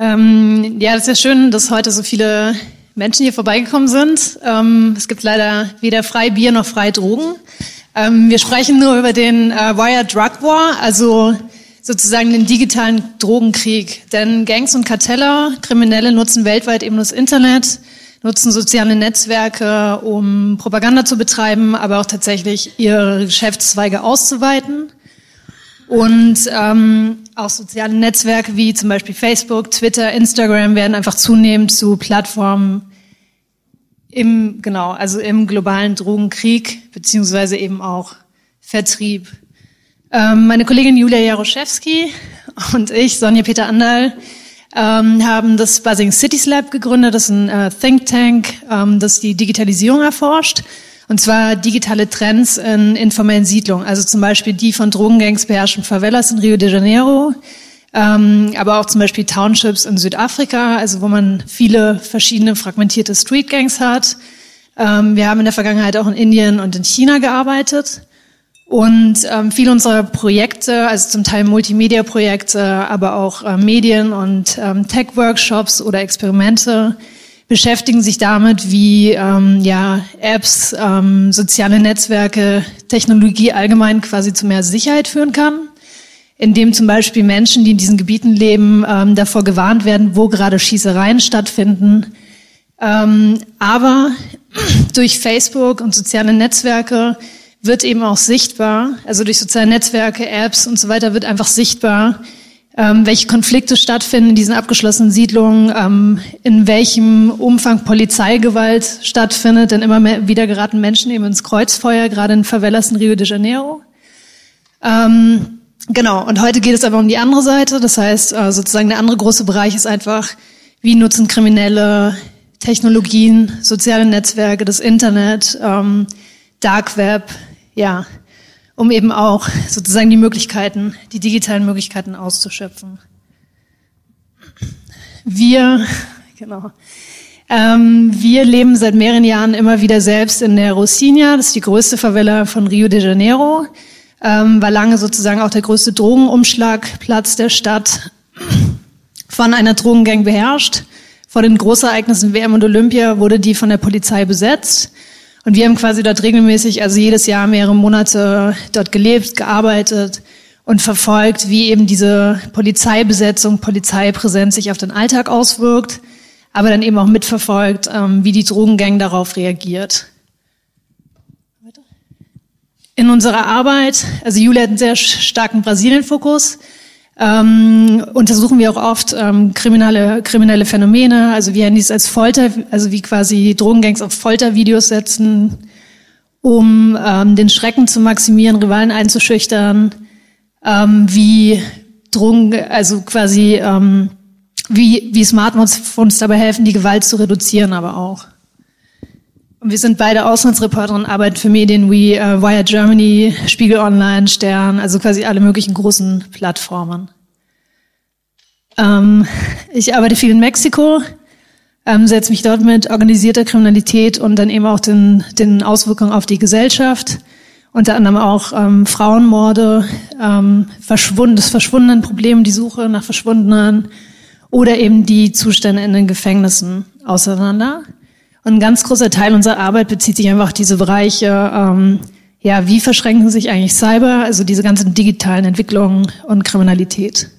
Ähm, ja, das ist ja schön, dass heute so viele Menschen hier vorbeigekommen sind. Ähm, es gibt leider weder frei Bier noch frei Drogen. Ähm, wir sprechen nur über den äh, Wire Drug War, also sozusagen den digitalen Drogenkrieg. Denn Gangs und Karteller, Kriminelle nutzen weltweit eben das Internet, nutzen soziale Netzwerke, um Propaganda zu betreiben, aber auch tatsächlich ihre Geschäftszweige auszuweiten. Und ähm, auch soziale Netzwerke wie zum Beispiel Facebook, Twitter, Instagram werden einfach zunehmend zu Plattformen im, genau, also im globalen Drogenkrieg, beziehungsweise eben auch Vertrieb. Ähm, meine Kollegin Julia Jaroszewski und ich, Sonja Peter Andal, ähm, haben das Buzzing Cities Lab gegründet. Das ist ein äh, Think Tank, ähm, das die Digitalisierung erforscht. Und zwar digitale Trends in informellen Siedlungen, also zum Beispiel die von Drogengangs beherrschten Favelas in Rio de Janeiro, ähm, aber auch zum Beispiel Townships in Südafrika, also wo man viele verschiedene fragmentierte Streetgangs hat. Ähm, wir haben in der Vergangenheit auch in Indien und in China gearbeitet. Und ähm, viele unserer Projekte, also zum Teil Multimedia-Projekte, aber auch äh, Medien- und ähm, Tech-Workshops oder Experimente, beschäftigen sich damit, wie ähm, ja, Apps, ähm, soziale Netzwerke, Technologie allgemein quasi zu mehr Sicherheit führen kann, indem zum Beispiel Menschen, die in diesen Gebieten leben, ähm, davor gewarnt werden, wo gerade Schießereien stattfinden. Ähm, aber durch Facebook und soziale Netzwerke wird eben auch sichtbar, also durch soziale Netzwerke, Apps und so weiter wird einfach sichtbar, ähm, welche Konflikte stattfinden in diesen abgeschlossenen Siedlungen, ähm, in welchem Umfang Polizeigewalt stattfindet, denn immer mehr, wieder geraten Menschen eben ins Kreuzfeuer, gerade in Favelas in Rio de Janeiro. Ähm, genau, und heute geht es aber um die andere Seite, das heißt äh, sozusagen der andere große Bereich ist einfach, wie nutzen Kriminelle Technologien, soziale Netzwerke, das Internet, ähm, Dark Web, ja, um eben auch sozusagen die Möglichkeiten, die digitalen Möglichkeiten auszuschöpfen. Wir, genau, ähm, wir leben seit mehreren Jahren immer wieder selbst in der Rocinha, das ist die größte Favela von Rio de Janeiro, ähm, war lange sozusagen auch der größte Drogenumschlagplatz der Stadt, von einer Drogengang beherrscht. Vor den Großereignissen WM und Olympia wurde die von der Polizei besetzt. Und wir haben quasi dort regelmäßig, also jedes Jahr mehrere Monate dort gelebt, gearbeitet und verfolgt, wie eben diese Polizeibesetzung, Polizeipräsenz sich auf den Alltag auswirkt, aber dann eben auch mitverfolgt, ähm, wie die Drogengang darauf reagiert. In unserer Arbeit, also Julia hat einen sehr starken Brasilien-Fokus, ähm, untersuchen wir auch oft ähm, kriminelle, kriminelle Phänomene, also wie Handys als Folter, also wie quasi Drogengangs auf Foltervideos setzen, um ähm, den Schrecken zu maximieren, Rivalen einzuschüchtern, ähm, wie Drogen, also quasi ähm, wie, wie Smartphones dabei helfen, die Gewalt zu reduzieren, aber auch. Und wir sind beide Auslandsreporterinnen, arbeiten für Medien wie äh, Wire Germany, Spiegel Online, Stern, also quasi alle möglichen großen Plattformen. Ähm, ich arbeite viel in Mexiko, ähm, setze mich dort mit organisierter Kriminalität und dann eben auch den, den Auswirkungen auf die Gesellschaft, unter anderem auch ähm, Frauenmorde, ähm, verschwunden, das verschwundenen Problem, die Suche nach Verschwundenen oder eben die Zustände in den Gefängnissen auseinander. Und ein ganz großer Teil unserer Arbeit bezieht sich einfach auf diese Bereiche, ähm, ja, wie verschränken sich eigentlich Cyber, also diese ganzen digitalen Entwicklungen und Kriminalität.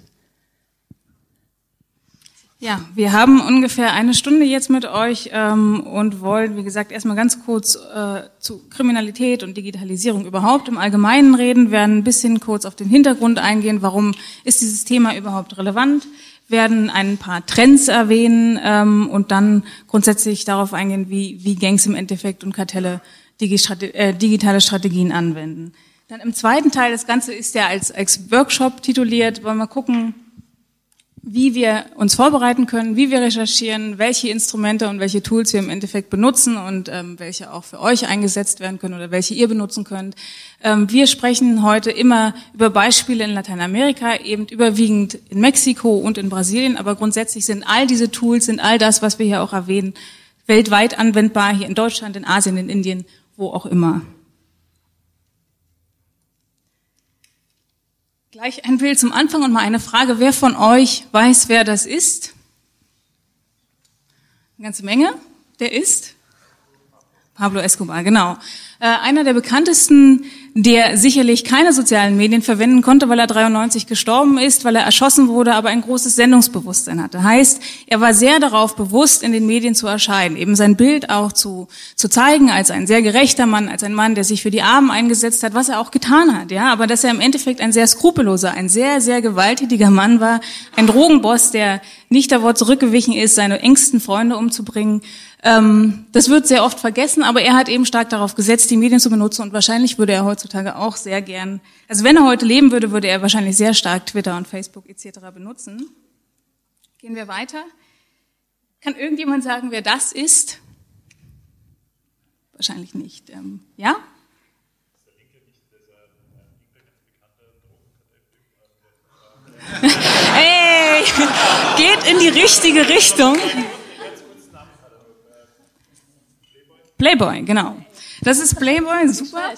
Ja, wir haben ungefähr eine Stunde jetzt mit euch ähm, und wollen, wie gesagt, erstmal ganz kurz äh, zu Kriminalität und Digitalisierung überhaupt im Allgemeinen reden, werden ein bisschen kurz auf den Hintergrund eingehen, warum ist dieses Thema überhaupt relevant, werden ein paar Trends erwähnen ähm, und dann grundsätzlich darauf eingehen, wie, wie Gangs im Endeffekt und Kartelle äh, digitale Strategien anwenden. Dann im zweiten Teil, das Ganze ist ja als, als Workshop tituliert, wollen wir gucken, wie wir uns vorbereiten können, wie wir recherchieren, welche Instrumente und welche Tools wir im Endeffekt benutzen und ähm, welche auch für euch eingesetzt werden können oder welche ihr benutzen könnt. Ähm, wir sprechen heute immer über Beispiele in Lateinamerika, eben überwiegend in Mexiko und in Brasilien, aber grundsätzlich sind all diese Tools, sind all das, was wir hier auch erwähnen, weltweit anwendbar, hier in Deutschland, in Asien, in Indien, wo auch immer. Gleich ein Bild zum Anfang und mal eine Frage. Wer von euch weiß, wer das ist? Eine ganze Menge. Der ist Pablo Escobar, genau. Äh, einer der bekanntesten der sicherlich keine sozialen Medien verwenden konnte, weil er 93 gestorben ist, weil er erschossen wurde, aber ein großes Sendungsbewusstsein hatte. Heißt, er war sehr darauf bewusst, in den Medien zu erscheinen, eben sein Bild auch zu, zu zeigen als ein sehr gerechter Mann, als ein Mann, der sich für die Armen eingesetzt hat, was er auch getan hat, ja. Aber dass er im Endeffekt ein sehr skrupelloser, ein sehr, sehr gewalttätiger Mann war, ein Drogenboss, der nicht davor zurückgewichen ist, seine engsten Freunde umzubringen, ähm, das wird sehr oft vergessen, aber er hat eben stark darauf gesetzt, die Medien zu benutzen und wahrscheinlich würde er heutzutage auch sehr gern, also wenn er heute leben würde, würde er wahrscheinlich sehr stark Twitter und Facebook etc. benutzen. Gehen wir weiter. Kann irgendjemand sagen, wer das ist? Wahrscheinlich nicht. Ähm, ja? Hey, geht in die richtige Richtung. Playboy, genau. Das ist Playboy, super.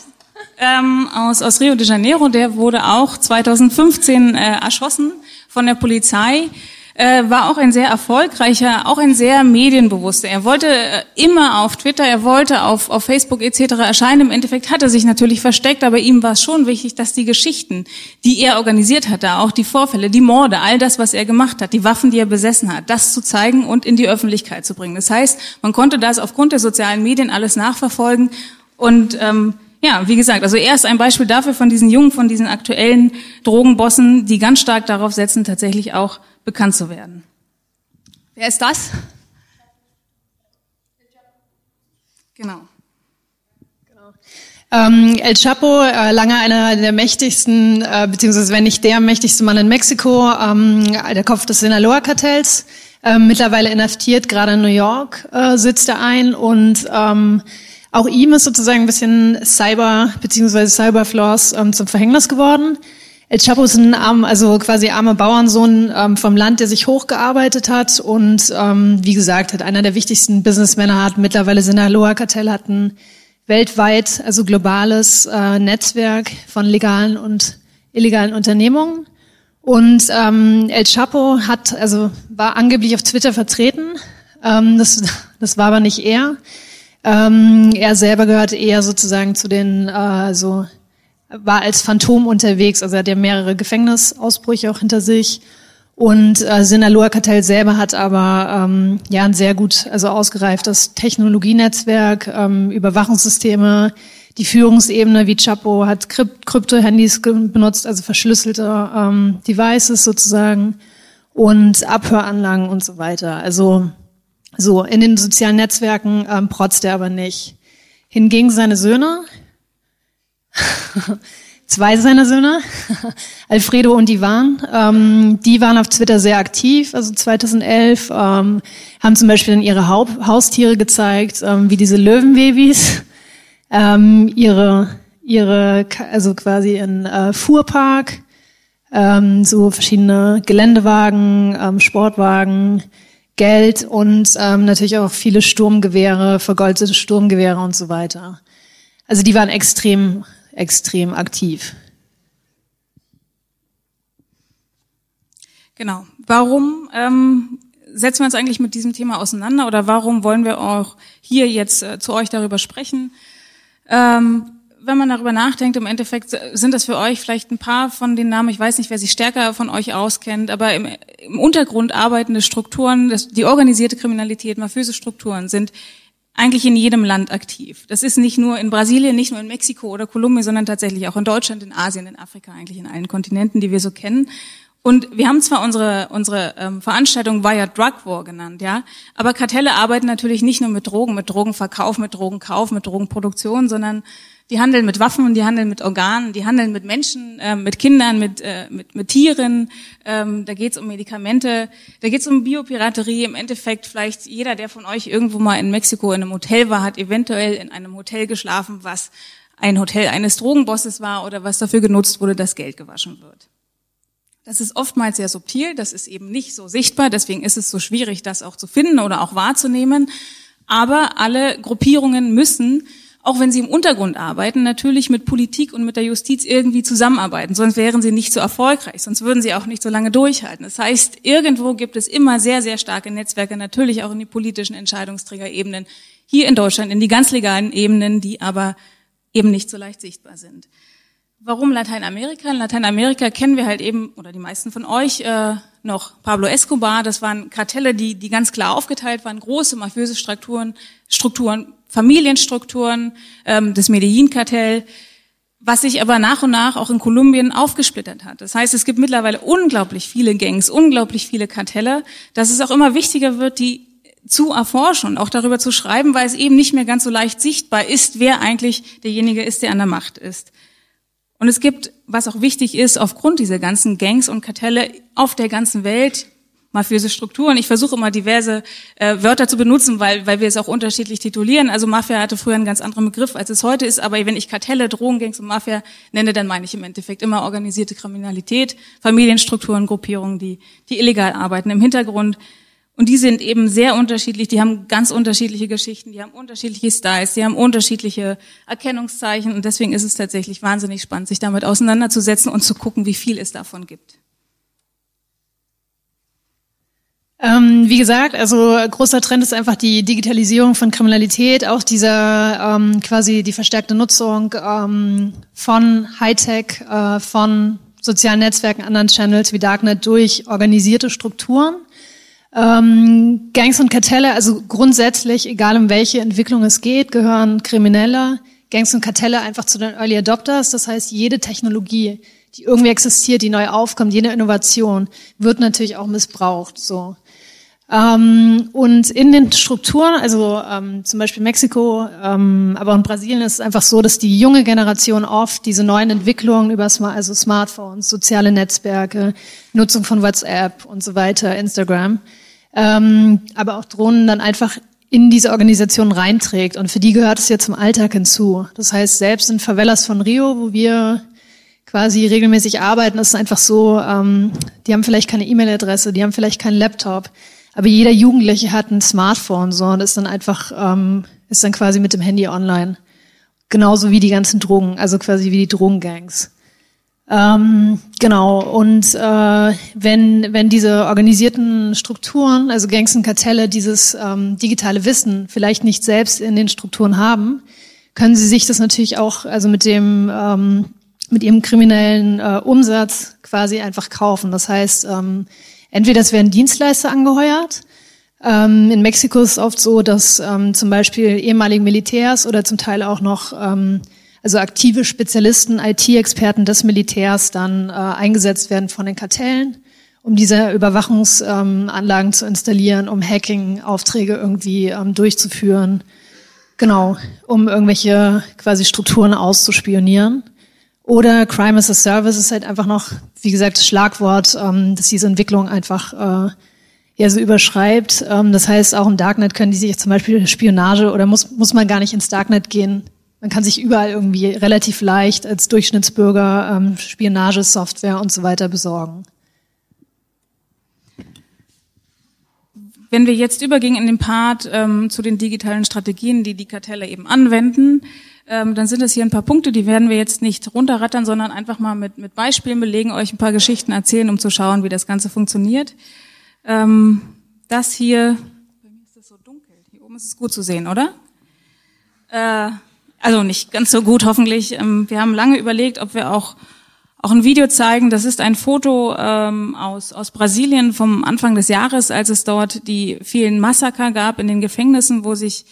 Ähm, aus, aus Rio de Janeiro, der wurde auch 2015 äh, erschossen von der Polizei äh, war auch ein sehr erfolgreicher, auch ein sehr medienbewusster. Er wollte äh, immer auf Twitter, er wollte auf, auf Facebook etc. erscheinen. Im Endeffekt hat er sich natürlich versteckt, aber ihm war es schon wichtig, dass die Geschichten, die er organisiert hatte, auch die Vorfälle, die Morde, all das, was er gemacht hat, die Waffen, die er besessen hat, das zu zeigen und in die Öffentlichkeit zu bringen. Das heißt, man konnte das aufgrund der sozialen Medien alles nachverfolgen und ähm, ja, wie gesagt, also er ist ein Beispiel dafür von diesen jungen, von diesen aktuellen Drogenbossen, die ganz stark darauf setzen, tatsächlich auch bekannt zu werden. Wer ist das? Genau. Ähm, El Chapo, äh, lange einer der mächtigsten, äh, beziehungsweise wenn nicht der mächtigste Mann in Mexiko, ähm, der Kopf des Sinaloa-Kartells, äh, mittlerweile inhaftiert, gerade in New York äh, sitzt er ein und ähm, auch ihm ist sozusagen ein bisschen Cyber, beziehungsweise Cyberflaws ähm, zum Verhängnis geworden. El Chapo ist ein arm, also quasi armer Bauernsohn ähm, vom Land, der sich hochgearbeitet hat und ähm, wie gesagt, hat einer der wichtigsten Businessmänner hat. Mittlerweile Sinaloa Kartell hat ein weltweit, also globales äh, Netzwerk von legalen und illegalen Unternehmungen. Und ähm, El Chapo hat, also war angeblich auf Twitter vertreten. Ähm, das, das war aber nicht er. Ähm, er selber gehört eher sozusagen zu den äh, so war als Phantom unterwegs, also er hat ja mehrere Gefängnisausbrüche auch hinter sich. Und äh, Sinaloa Kartell selber hat aber ähm, ja ein sehr gut, also ausgereiftes Technologienetzwerk, ähm, Überwachungssysteme, die Führungsebene wie Chapo hat Krypto-Handys benutzt, also verschlüsselte ähm, Devices sozusagen und Abhöranlagen und so weiter. Also so in den sozialen Netzwerken ähm, protzt er aber nicht. Hingegen seine Söhne, Zwei seiner Söhne, Alfredo und Ivan, ähm, die waren auf Twitter sehr aktiv, also 2011, ähm, haben zum Beispiel dann ihre Haupt Haustiere gezeigt, ähm, wie diese Löwenbabys, ähm, ihre, ihre, also quasi in äh, Fuhrpark, ähm, so verschiedene Geländewagen, ähm, Sportwagen, Geld und ähm, natürlich auch viele Sturmgewehre, vergoldete Sturmgewehre und so weiter. Also die waren extrem extrem aktiv. Genau. Warum ähm, setzen wir uns eigentlich mit diesem Thema auseinander oder warum wollen wir auch hier jetzt äh, zu euch darüber sprechen? Ähm, wenn man darüber nachdenkt, im Endeffekt sind das für euch vielleicht ein paar von den Namen, ich weiß nicht, wer sich stärker von euch auskennt, aber im, im Untergrund arbeitende Strukturen, das, die organisierte Kriminalität, mafiöse Strukturen sind eigentlich in jedem Land aktiv. Das ist nicht nur in Brasilien, nicht nur in Mexiko oder Kolumbien, sondern tatsächlich auch in Deutschland, in Asien, in Afrika, eigentlich in allen Kontinenten, die wir so kennen. Und wir haben zwar unsere, unsere ähm, Veranstaltung Via Drug War genannt, ja, aber Kartelle arbeiten natürlich nicht nur mit Drogen, mit Drogenverkauf, mit Drogenkauf, mit Drogenproduktion, sondern die handeln mit Waffen, die handeln mit Organen, die handeln mit Menschen, äh, mit Kindern, mit, äh, mit, mit Tieren. Ähm, da geht es um Medikamente, da geht es um Biopiraterie. Im Endeffekt vielleicht jeder, der von euch irgendwo mal in Mexiko in einem Hotel war, hat eventuell in einem Hotel geschlafen, was ein Hotel eines Drogenbosses war oder was dafür genutzt wurde, dass Geld gewaschen wird. Das ist oftmals sehr subtil, das ist eben nicht so sichtbar, deswegen ist es so schwierig, das auch zu finden oder auch wahrzunehmen. Aber alle Gruppierungen müssen auch wenn sie im Untergrund arbeiten, natürlich mit Politik und mit der Justiz irgendwie zusammenarbeiten. Sonst wären sie nicht so erfolgreich, sonst würden sie auch nicht so lange durchhalten. Das heißt, irgendwo gibt es immer sehr, sehr starke Netzwerke, natürlich auch in die politischen Entscheidungsträgerebenen, hier in Deutschland, in die ganz legalen Ebenen, die aber eben nicht so leicht sichtbar sind. Warum Lateinamerika? In Lateinamerika kennen wir halt eben, oder die meisten von euch, äh, noch Pablo Escobar. Das waren Kartelle, die, die ganz klar aufgeteilt waren, große mafiöse Strukturen, Strukturen Familienstrukturen, ähm, das Medellin-Kartell, was sich aber nach und nach auch in Kolumbien aufgesplittert hat. Das heißt, es gibt mittlerweile unglaublich viele Gangs, unglaublich viele Kartelle, dass es auch immer wichtiger wird, die zu erforschen und auch darüber zu schreiben, weil es eben nicht mehr ganz so leicht sichtbar ist, wer eigentlich derjenige ist, der an der Macht ist. Und es gibt, was auch wichtig ist, aufgrund dieser ganzen Gangs und Kartelle auf der ganzen Welt mafiöse Strukturen. Ich versuche immer diverse äh, Wörter zu benutzen, weil, weil wir es auch unterschiedlich titulieren. Also Mafia hatte früher einen ganz anderen Begriff, als es heute ist. Aber wenn ich Kartelle, Drogengangs und Mafia nenne, dann meine ich im Endeffekt immer organisierte Kriminalität, Familienstrukturen, Gruppierungen, die, die illegal arbeiten im Hintergrund. Und die sind eben sehr unterschiedlich, die haben ganz unterschiedliche Geschichten, die haben unterschiedliche Styles, die haben unterschiedliche Erkennungszeichen und deswegen ist es tatsächlich wahnsinnig spannend, sich damit auseinanderzusetzen und zu gucken, wie viel es davon gibt. Ähm, wie gesagt, also großer Trend ist einfach die Digitalisierung von Kriminalität, auch dieser ähm, quasi die verstärkte Nutzung ähm, von Hightech, äh, von sozialen Netzwerken, anderen Channels wie Darknet durch organisierte Strukturen. Ähm, Gangs und Kartelle, also grundsätzlich, egal um welche Entwicklung es geht, gehören Kriminelle, Gangs und Kartelle einfach zu den Early Adopters. Das heißt, jede Technologie, die irgendwie existiert, die neu aufkommt, jede Innovation wird natürlich auch missbraucht. So. Ähm, und in den Strukturen, also ähm, zum Beispiel Mexiko, ähm, aber in Brasilien ist es einfach so, dass die junge Generation oft diese neuen Entwicklungen über Smart, also Smartphones, soziale Netzwerke, Nutzung von WhatsApp und so weiter, Instagram, ähm, aber auch Drohnen dann einfach in diese Organisation reinträgt. Und für die gehört es ja zum Alltag hinzu. Das heißt, selbst in Favelas von Rio, wo wir quasi regelmäßig arbeiten, ist es einfach so, ähm, die haben vielleicht keine E-Mail-Adresse, die haben vielleicht keinen Laptop aber jeder Jugendliche hat ein Smartphone so und ist dann einfach, ähm, ist dann quasi mit dem Handy online. Genauso wie die ganzen Drogen, also quasi wie die Drogengangs. Ähm, genau, und äh, wenn, wenn diese organisierten Strukturen, also Gangs und Kartelle, dieses ähm, digitale Wissen vielleicht nicht selbst in den Strukturen haben, können sie sich das natürlich auch, also mit dem, ähm, mit ihrem kriminellen äh, Umsatz quasi einfach kaufen. Das heißt, ähm, Entweder es werden Dienstleister angeheuert. Ähm, in Mexiko ist es oft so, dass ähm, zum Beispiel ehemalige Militärs oder zum Teil auch noch ähm, also aktive Spezialisten, IT-Experten des Militärs dann äh, eingesetzt werden von den Kartellen, um diese Überwachungsanlagen ähm, zu installieren, um Hacking-Aufträge irgendwie ähm, durchzuführen. Genau, um irgendwelche quasi Strukturen auszuspionieren. Oder Crime as a Service ist halt einfach noch, wie gesagt, das Schlagwort, ähm, dass diese Entwicklung einfach äh, ja so überschreibt. Ähm, das heißt, auch im Darknet können die sich zum Beispiel Spionage oder muss, muss man gar nicht ins Darknet gehen. Man kann sich überall irgendwie relativ leicht als Durchschnittsbürger ähm, Spionagesoftware und so weiter besorgen. Wenn wir jetzt übergingen in den Part ähm, zu den digitalen Strategien, die die Kartelle eben anwenden, ähm, dann sind es hier ein paar Punkte, die werden wir jetzt nicht runterrattern, sondern einfach mal mit, mit Beispielen belegen, euch ein paar Geschichten erzählen, um zu schauen, wie das Ganze funktioniert. Ähm, das hier, bei mir ist es so dunkel, hier oben ist es gut zu sehen, oder? Äh, also nicht ganz so gut, hoffentlich. Ähm, wir haben lange überlegt, ob wir auch auch ein Video zeigen. Das ist ein Foto ähm, aus, aus Brasilien vom Anfang des Jahres, als es dort die vielen Massaker gab in den Gefängnissen, wo sich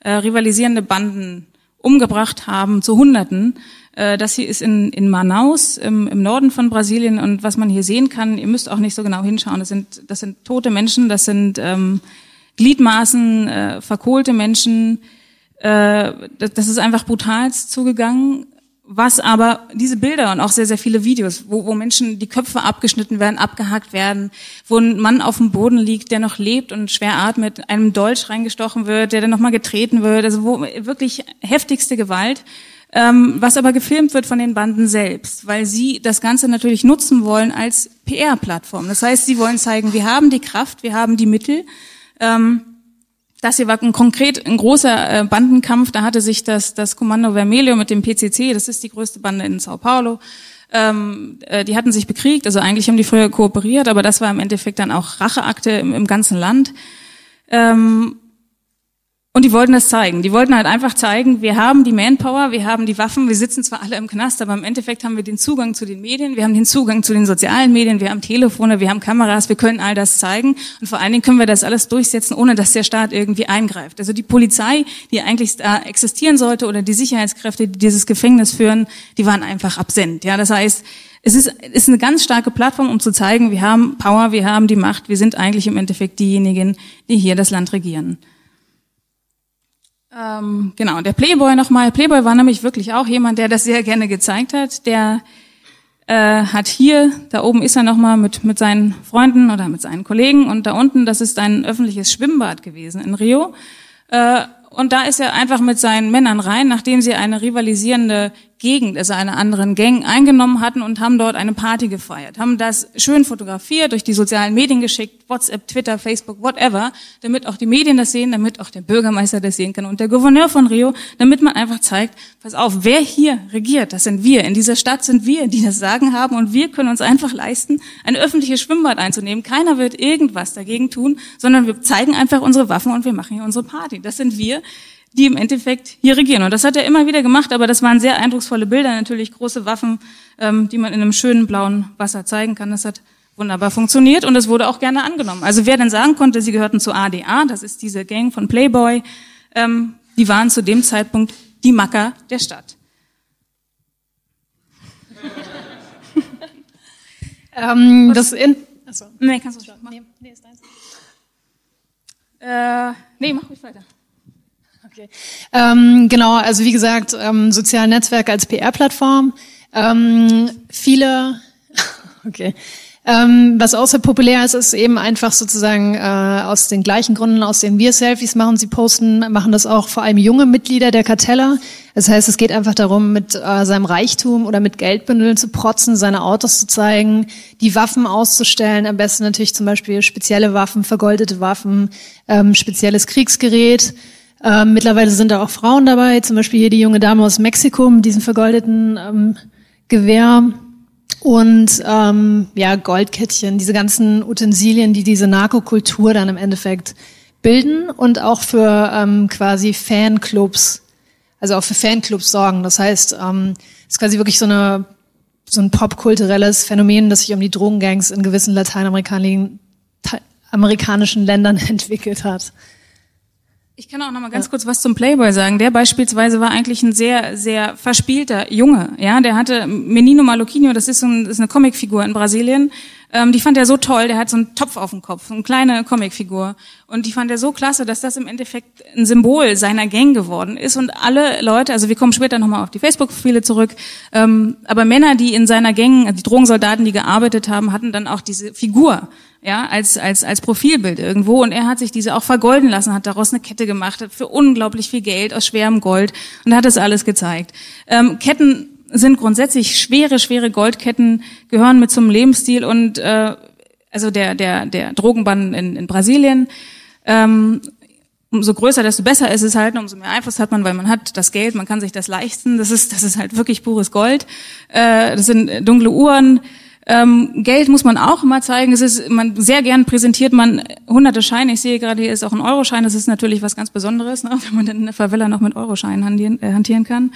äh, rivalisierende Banden umgebracht haben zu Hunderten. Äh, das hier ist in, in Manaus im, im Norden von Brasilien und was man hier sehen kann, ihr müsst auch nicht so genau hinschauen, das sind, das sind tote Menschen, das sind ähm, Gliedmaßen, äh, verkohlte Menschen. Äh, das, ist einfach brutal zugegangen was aber diese Bilder und auch sehr, sehr viele Videos, wo, wo Menschen die Köpfe abgeschnitten werden, abgehackt werden, wo ein Mann auf dem Boden liegt, der noch lebt und schwer atmet, einem Dolch reingestochen wird, der dann nochmal getreten wird, also wo wirklich heftigste Gewalt, ähm, was aber gefilmt wird von den Banden selbst, weil sie das Ganze natürlich nutzen wollen als PR-Plattform. Das heißt, sie wollen zeigen, wir haben die Kraft, wir haben die Mittel, ähm, Das hier war ein konkret ein großer äh, Bandenkampf. Da hatte sich das, das Kommando Vermelho mit dem PCC, das ist die größte Bande in Sao Paulo, ähm, äh, die hatten sich bekriegt. Also eigentlich haben die früher kooperiert, aber das war im Endeffekt dann auch Racheakte im, im ganzen Land. Ähm, und die wollten das zeigen. Die wollten halt einfach zeigen, wir haben die Manpower, wir haben die Waffen, wir sitzen zwar alle im Knast, aber im Endeffekt haben wir den Zugang zu den Medien, wir haben den Zugang zu den sozialen Medien, wir haben Telefone, wir haben Kameras, wir können all das zeigen und vor allen Dingen können wir das alles durchsetzen, ohne dass der Staat irgendwie eingreift. Also die Polizei, die eigentlich da existieren sollte oder die Sicherheitskräfte, die dieses Gefängnis führen, die waren einfach absent. Ja, das heißt, es ist, ist eine ganz starke Plattform, um zu zeigen, wir haben Power, wir haben die Macht, wir sind eigentlich im Endeffekt diejenigen, die hier das Land regieren. Ähm, genau, der Playboy nochmal. Playboy war nämlich wirklich auch jemand, der das sehr gerne gezeigt hat. Der äh, hat hier, da oben ist er nochmal mit, mit seinen Freunden oder mit seinen Kollegen und da unten, das ist ein öffentliches Schwimmbad gewesen in Rio. Äh, und da ist er einfach mit seinen Männern rein, nachdem sie eine rivalisierende Gegend, also einer anderen Gang eingenommen hatten und haben dort eine Party gefeiert, haben das schön fotografiert, durch die sozialen Medien geschickt, WhatsApp, Twitter, Facebook, whatever, damit auch die Medien das sehen, damit auch der Bürgermeister das sehen kann und der Gouverneur von Rio, damit man einfach zeigt, pass auf, wer hier regiert, das sind wir, in dieser Stadt sind wir, die das Sagen haben und wir können uns einfach leisten, ein öffentliches Schwimmbad einzunehmen. Keiner wird irgendwas dagegen tun, sondern wir zeigen einfach unsere Waffen und wir machen hier unsere Party. Das sind wir, die im Endeffekt hier regieren. Und das hat er immer wieder gemacht, aber das waren sehr eindrucksvolle Bilder, natürlich große Waffen, ähm, die man in einem schönen blauen Wasser zeigen kann. Das hat wunderbar funktioniert und es wurde auch gerne angenommen. Also wer denn sagen konnte, sie gehörten zu ADA, das ist diese Gang von Playboy, ähm, die waren zu dem Zeitpunkt die Macker der Stadt. ähm, das in Achso. Nee, kannst du schon machen. Nee, nee, ist deins. Äh, nee, mach ruhig weiter. Okay. Ähm, genau, also wie gesagt, ähm, soziale Netzwerke als PR-Plattform. Ähm, viele, okay. Ähm, was auch sehr populär ist, ist eben einfach sozusagen äh, aus den gleichen Gründen, aus denen wir Selfies machen. Sie posten, machen das auch vor allem junge Mitglieder der Kartelle. Das heißt, es geht einfach darum, mit äh, seinem Reichtum oder mit Geldbündeln zu protzen, seine Autos zu zeigen, die Waffen auszustellen, am besten natürlich zum Beispiel spezielle Waffen, vergoldete Waffen, ähm, spezielles Kriegsgerät. Ähm, mittlerweile sind da auch Frauen dabei, zum Beispiel hier die junge Dame aus Mexiko mit diesem vergoldeten ähm, Gewehr und ähm, ja Goldkettchen, diese ganzen Utensilien, die diese Narkokultur dann im Endeffekt bilden und auch für ähm, quasi Fanclubs, also auch für Fanclubs sorgen. Das heißt, ähm, es ist quasi wirklich so eine so ein popkulturelles Phänomen, das sich um die Drogengangs in gewissen lateinamerikanischen Ländern entwickelt hat. Ich kann auch noch mal ganz kurz was zum Playboy sagen. Der beispielsweise war eigentlich ein sehr, sehr verspielter Junge. Ja, der hatte Menino Maluquinho, das ist, so ein, das ist eine Comicfigur in Brasilien. Ähm, die fand er so toll. Der hat so einen Topf auf dem Kopf, eine kleine Comicfigur. Und die fand er so klasse, dass das im Endeffekt ein Symbol seiner Gang geworden ist. Und alle Leute, also wir kommen später noch mal auf die Facebook-Profile zurück, ähm, aber Männer, die in seiner Gang, die Drogensoldaten, die gearbeitet haben, hatten dann auch diese Figur ja, als, als, als Profilbild irgendwo. Und er hat sich diese auch vergolden lassen, hat daraus eine Kette gemacht, für unglaublich viel Geld aus schwerem Gold und hat das alles gezeigt. Ähm, Ketten sind grundsätzlich schwere, schwere Goldketten, gehören mit zum Lebensstil und äh, also der, der, der Drogenbann in, in Brasilien. Ähm, umso größer, desto besser ist es halt, umso mehr Einfluss hat man, weil man hat das Geld, man kann sich das leisten. Das ist, das ist halt wirklich pures Gold. Äh, das sind dunkle Uhren. Ähm, Geld muss man auch immer zeigen. Es ist, man sehr gern präsentiert man hunderte Scheine. Ich sehe gerade hier ist auch ein Euroschein. Das ist natürlich was ganz Besonderes, ne, wenn man in der Favela noch mit Euroscheinen hantieren, äh, hantieren kann.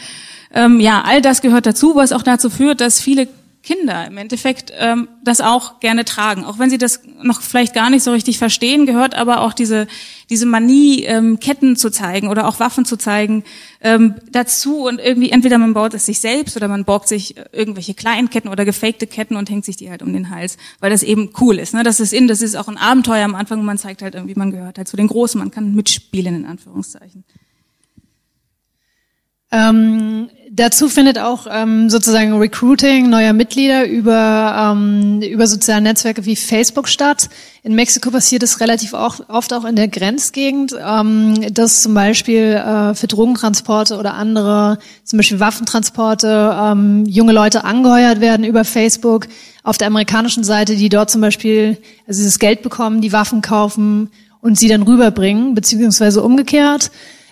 Ähm, ja, all das gehört dazu, was auch dazu führt, dass viele Kinder im Endeffekt ähm, das auch gerne tragen. Auch wenn sie das noch vielleicht gar nicht so richtig verstehen, gehört aber auch diese, diese Manie, ähm, Ketten zu zeigen oder auch Waffen zu zeigen, ähm, dazu. Und irgendwie entweder man baut es sich selbst oder man borgt sich irgendwelche kleinen Ketten oder gefakte Ketten und hängt sich die halt um den Hals, weil das eben cool ist. Ne? Das ist in, das ist auch ein Abenteuer am Anfang und man zeigt halt irgendwie, man gehört halt zu den Großen, man kann mitspielen in Anführungszeichen. Ähm, dazu findet auch ähm, sozusagen Recruiting neuer Mitglieder über, ähm, über soziale Netzwerke wie Facebook statt. In Mexiko passiert es relativ auch, oft auch in der Grenzgegend, ähm, dass zum Beispiel äh, für Drogentransporte oder andere, zum Beispiel Waffentransporte, ähm, junge Leute angeheuert werden über Facebook. Auf der amerikanischen Seite, die dort zum Beispiel also dieses Geld bekommen, die Waffen kaufen und sie dann rüberbringen, beziehungsweise umgekehrt.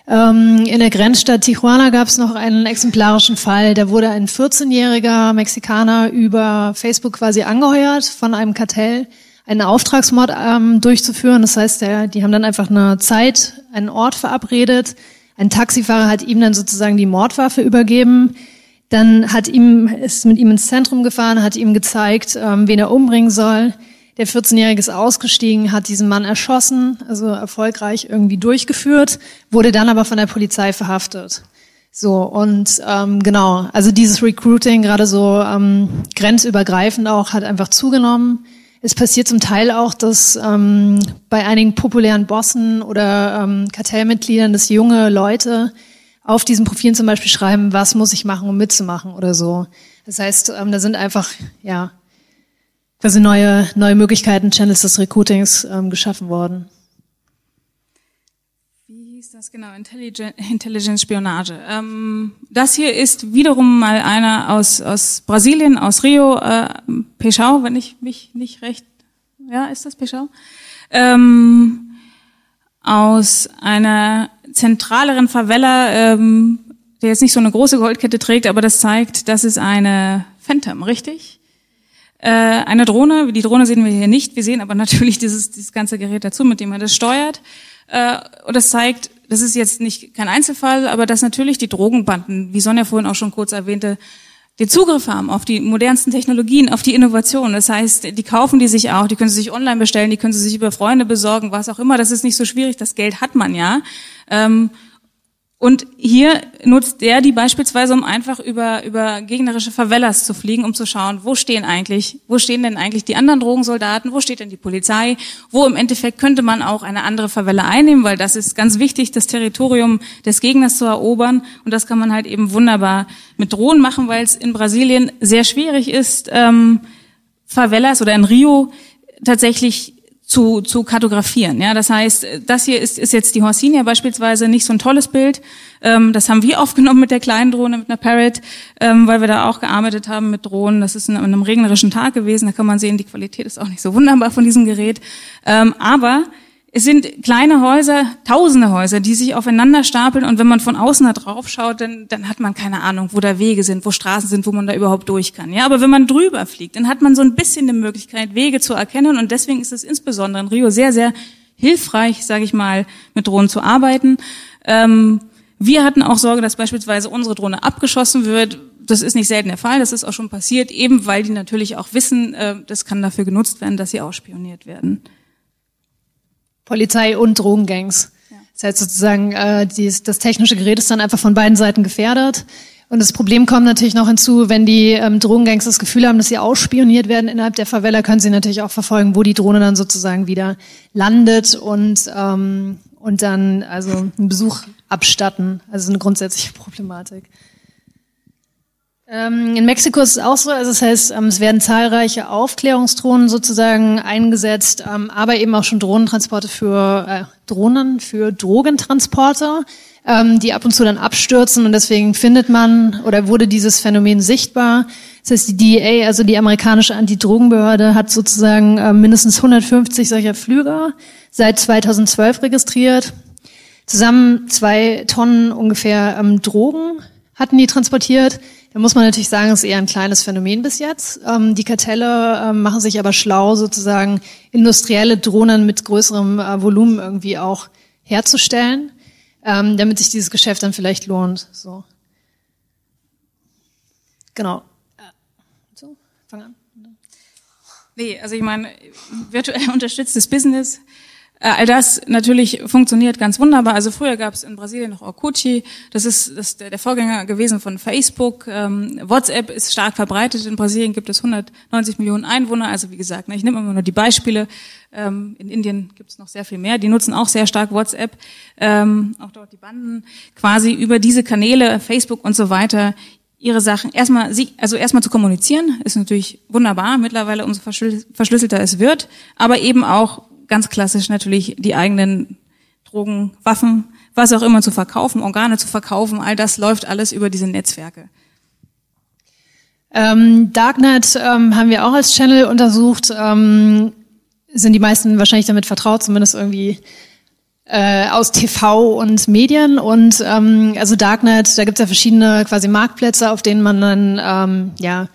Ähm, in der Grenzstadt Tijuana gab es noch einen exemplarischen Fall. Da wurde ein 14-jähriger Mexikaner über Facebook quasi angeheuert von einem Kartell, einen Auftragsmord ähm, durchzuführen. Das heißt, der, die haben dann einfach eine Zeit, einen Ort verabredet. Ein Taxifahrer hat ihm dann sozusagen die Mordwaffe übergeben. Dann hat ihm, ist mit ihm ins Zentrum gefahren, hat ihm gezeigt, ähm, wen er umbringen soll. Der 14-Jährige ist ausgestiegen, hat diesen Mann erschossen, also erfolgreich irgendwie durchgeführt, wurde dann aber von der Polizei verhaftet. So, und ähm, genau, also dieses Recruiting, gerade so ähm, grenzübergreifend auch, hat einfach zugenommen. Es passiert zum Teil auch, dass ähm, bei einigen populären Bossen oder ähm, Kartellmitgliedern, dass junge Leute auf diesen Profilen zum Beispiel schreiben, was muss ich machen, um mitzumachen oder so. Das heißt, ähm, da sind einfach, ja, quasi neue, neue Möglichkeiten, Channels des Recruitings ähm, geschaffen worden. Wie hieß das genau? Intelligence Spionage. Ähm, das hier ist wiederum mal einer aus, aus Brasilien, aus Rio, äh, Peixau, wenn ich mich nicht recht, ja, ist das Peixau? Ähm, aus einer zentraleren Favela, ähm, der jetzt nicht so eine große Goldkette trägt, aber das zeigt, das ist eine Phantom, richtig? Äh, eine Drohne, die Drohne sehen wir hier nicht, wir sehen aber natürlich dieses, dieses ganze Gerät dazu, mit dem man das steuert. Äh, und das zeigt, das ist jetzt nicht kein Einzelfall, aber dass natürlich die Drogenbanden, wie Sonja vorhin auch schon kurz erwähnte, den Zugriff haben auf die modernsten Technologien, auf die Innovation. Das heißt, die kaufen die sich auch, die können sie sich online bestellen, die können sie sich über Freunde besorgen, was auch immer. Das ist nicht so schwierig, das Geld hat man ja. Ähm, und hier nutzt der die beispielsweise, um einfach über, über gegnerische Favelas zu fliegen, um zu schauen, wo stehen eigentlich, wo stehen denn eigentlich die anderen Drogensoldaten, wo steht denn die Polizei, wo im Endeffekt könnte man auch eine andere Favela einnehmen, weil das ist ganz wichtig, das Territorium des Gegners zu erobern. Und das kann man halt eben wunderbar mit Drohnen machen, weil es in Brasilien sehr schwierig ist, ähm, Favelas oder in Rio tatsächlich zu, zu kartografieren. Ja, das heißt, das hier ist, ist jetzt die Horsinia beispielsweise nicht so ein tolles Bild. Ähm, das haben wir aufgenommen mit der kleinen Drohne, mit einer Parrot, ähm, weil wir da auch gearbeitet haben mit Drohnen. Das ist in, in einem regnerischen Tag gewesen. Da kann man sehen, die Qualität ist auch nicht so wunderbar von diesem Gerät. Ähm, aber es sind kleine Häuser, tausende Häuser, die sich aufeinander stapeln und wenn man von außen da drauf schaut, dann, dann hat man keine Ahnung, wo da Wege sind, wo Straßen sind, wo man da überhaupt durch kann. Ja, aber wenn man drüber fliegt, dann hat man so ein bisschen die Möglichkeit, Wege zu erkennen und deswegen ist es insbesondere in Rio sehr, sehr hilfreich, sage ich mal, mit Drohnen zu arbeiten. Ähm, wir hatten auch Sorge, dass beispielsweise unsere Drohne abgeschossen wird. Das ist nicht selten der Fall, das ist auch schon passiert, eben weil die natürlich auch wissen, äh, das kann dafür genutzt werden, dass sie ausspioniert werden. Polizei und Drogengangs. Ja. Das heißt sozusagen, äh, dies, das technische Gerät ist dann einfach von beiden Seiten gefährdet. Und das Problem kommt natürlich noch hinzu, wenn die ähm, Drogengangs das Gefühl haben, dass sie ausspioniert werden innerhalb der Favela, können sie natürlich auch verfolgen, wo die Drohne dann sozusagen wieder landet und, ähm, und dann also einen Besuch abstatten. Also eine grundsätzliche Problematik. Ähm, in Mexiko ist es auch so, also das heißt, ähm, es werden zahlreiche Aufklärungsdrohnen sozusagen eingesetzt, ähm, aber eben auch schon Drohnentransporte für äh, Drohnen für Drogentransporter, die ab und zu dann abstürzen und deswegen findet man oder wurde dieses Phänomen sichtbar. Das heißt, die DEA, also die amerikanische Antidrogenbehörde, hat sozusagen mindestens 150 solcher Flüge seit 2012 registriert. Zusammen zwei Tonnen ungefähr Drogen hatten die transportiert. Da muss man natürlich sagen, es ist eher ein kleines Phänomen bis jetzt. Ähm, die Kartelle ähm, machen sich aber schlau, sozusagen industrielle Drohnen mit größerem äh, Volumen irgendwie auch herzustellen, ähm, damit sich dieses Geschäft dann vielleicht lohnt. So. Genau. Äh, so, fang an. Nee, also ich meine, virtuell unterstütztes Business äh, all das natürlich funktioniert ganz wunderbar. Also früher gab es in Brasilien noch Orkut, das ist, das ist der Vorgänger gewesen von Facebook. Ähm, WhatsApp ist stark verbreitet. In Brasilien gibt es 190 Millionen Einwohner. Also wie gesagt, ne, ich nehme immer nur die Beispiele. Ähm, in Indien gibt es noch sehr viel mehr. Die nutzen auch sehr stark WhatsApp. Ähm, auch dort die Banden quasi über diese Kanäle, Facebook und so weiter ihre Sachen erstmal sie also erstmal zu kommunizieren ist natürlich wunderbar mittlerweile umso verschlüsselter es wird aber eben auch ganz klassisch natürlich die eigenen Drogen, Waffen, was auch immer zu verkaufen, Organe zu verkaufen, all das läuft alles über diese Netzwerke. Ähm, Darknet ähm, haben wir auch als Channel untersucht. Ähm, sind die meisten wahrscheinlich damit vertraut, zumindest irgendwie äh, aus TV und Medien. Und ähm, also Darknet, da gibt es ja verschiedene quasi Marktplätze, auf denen man dann ähm, ja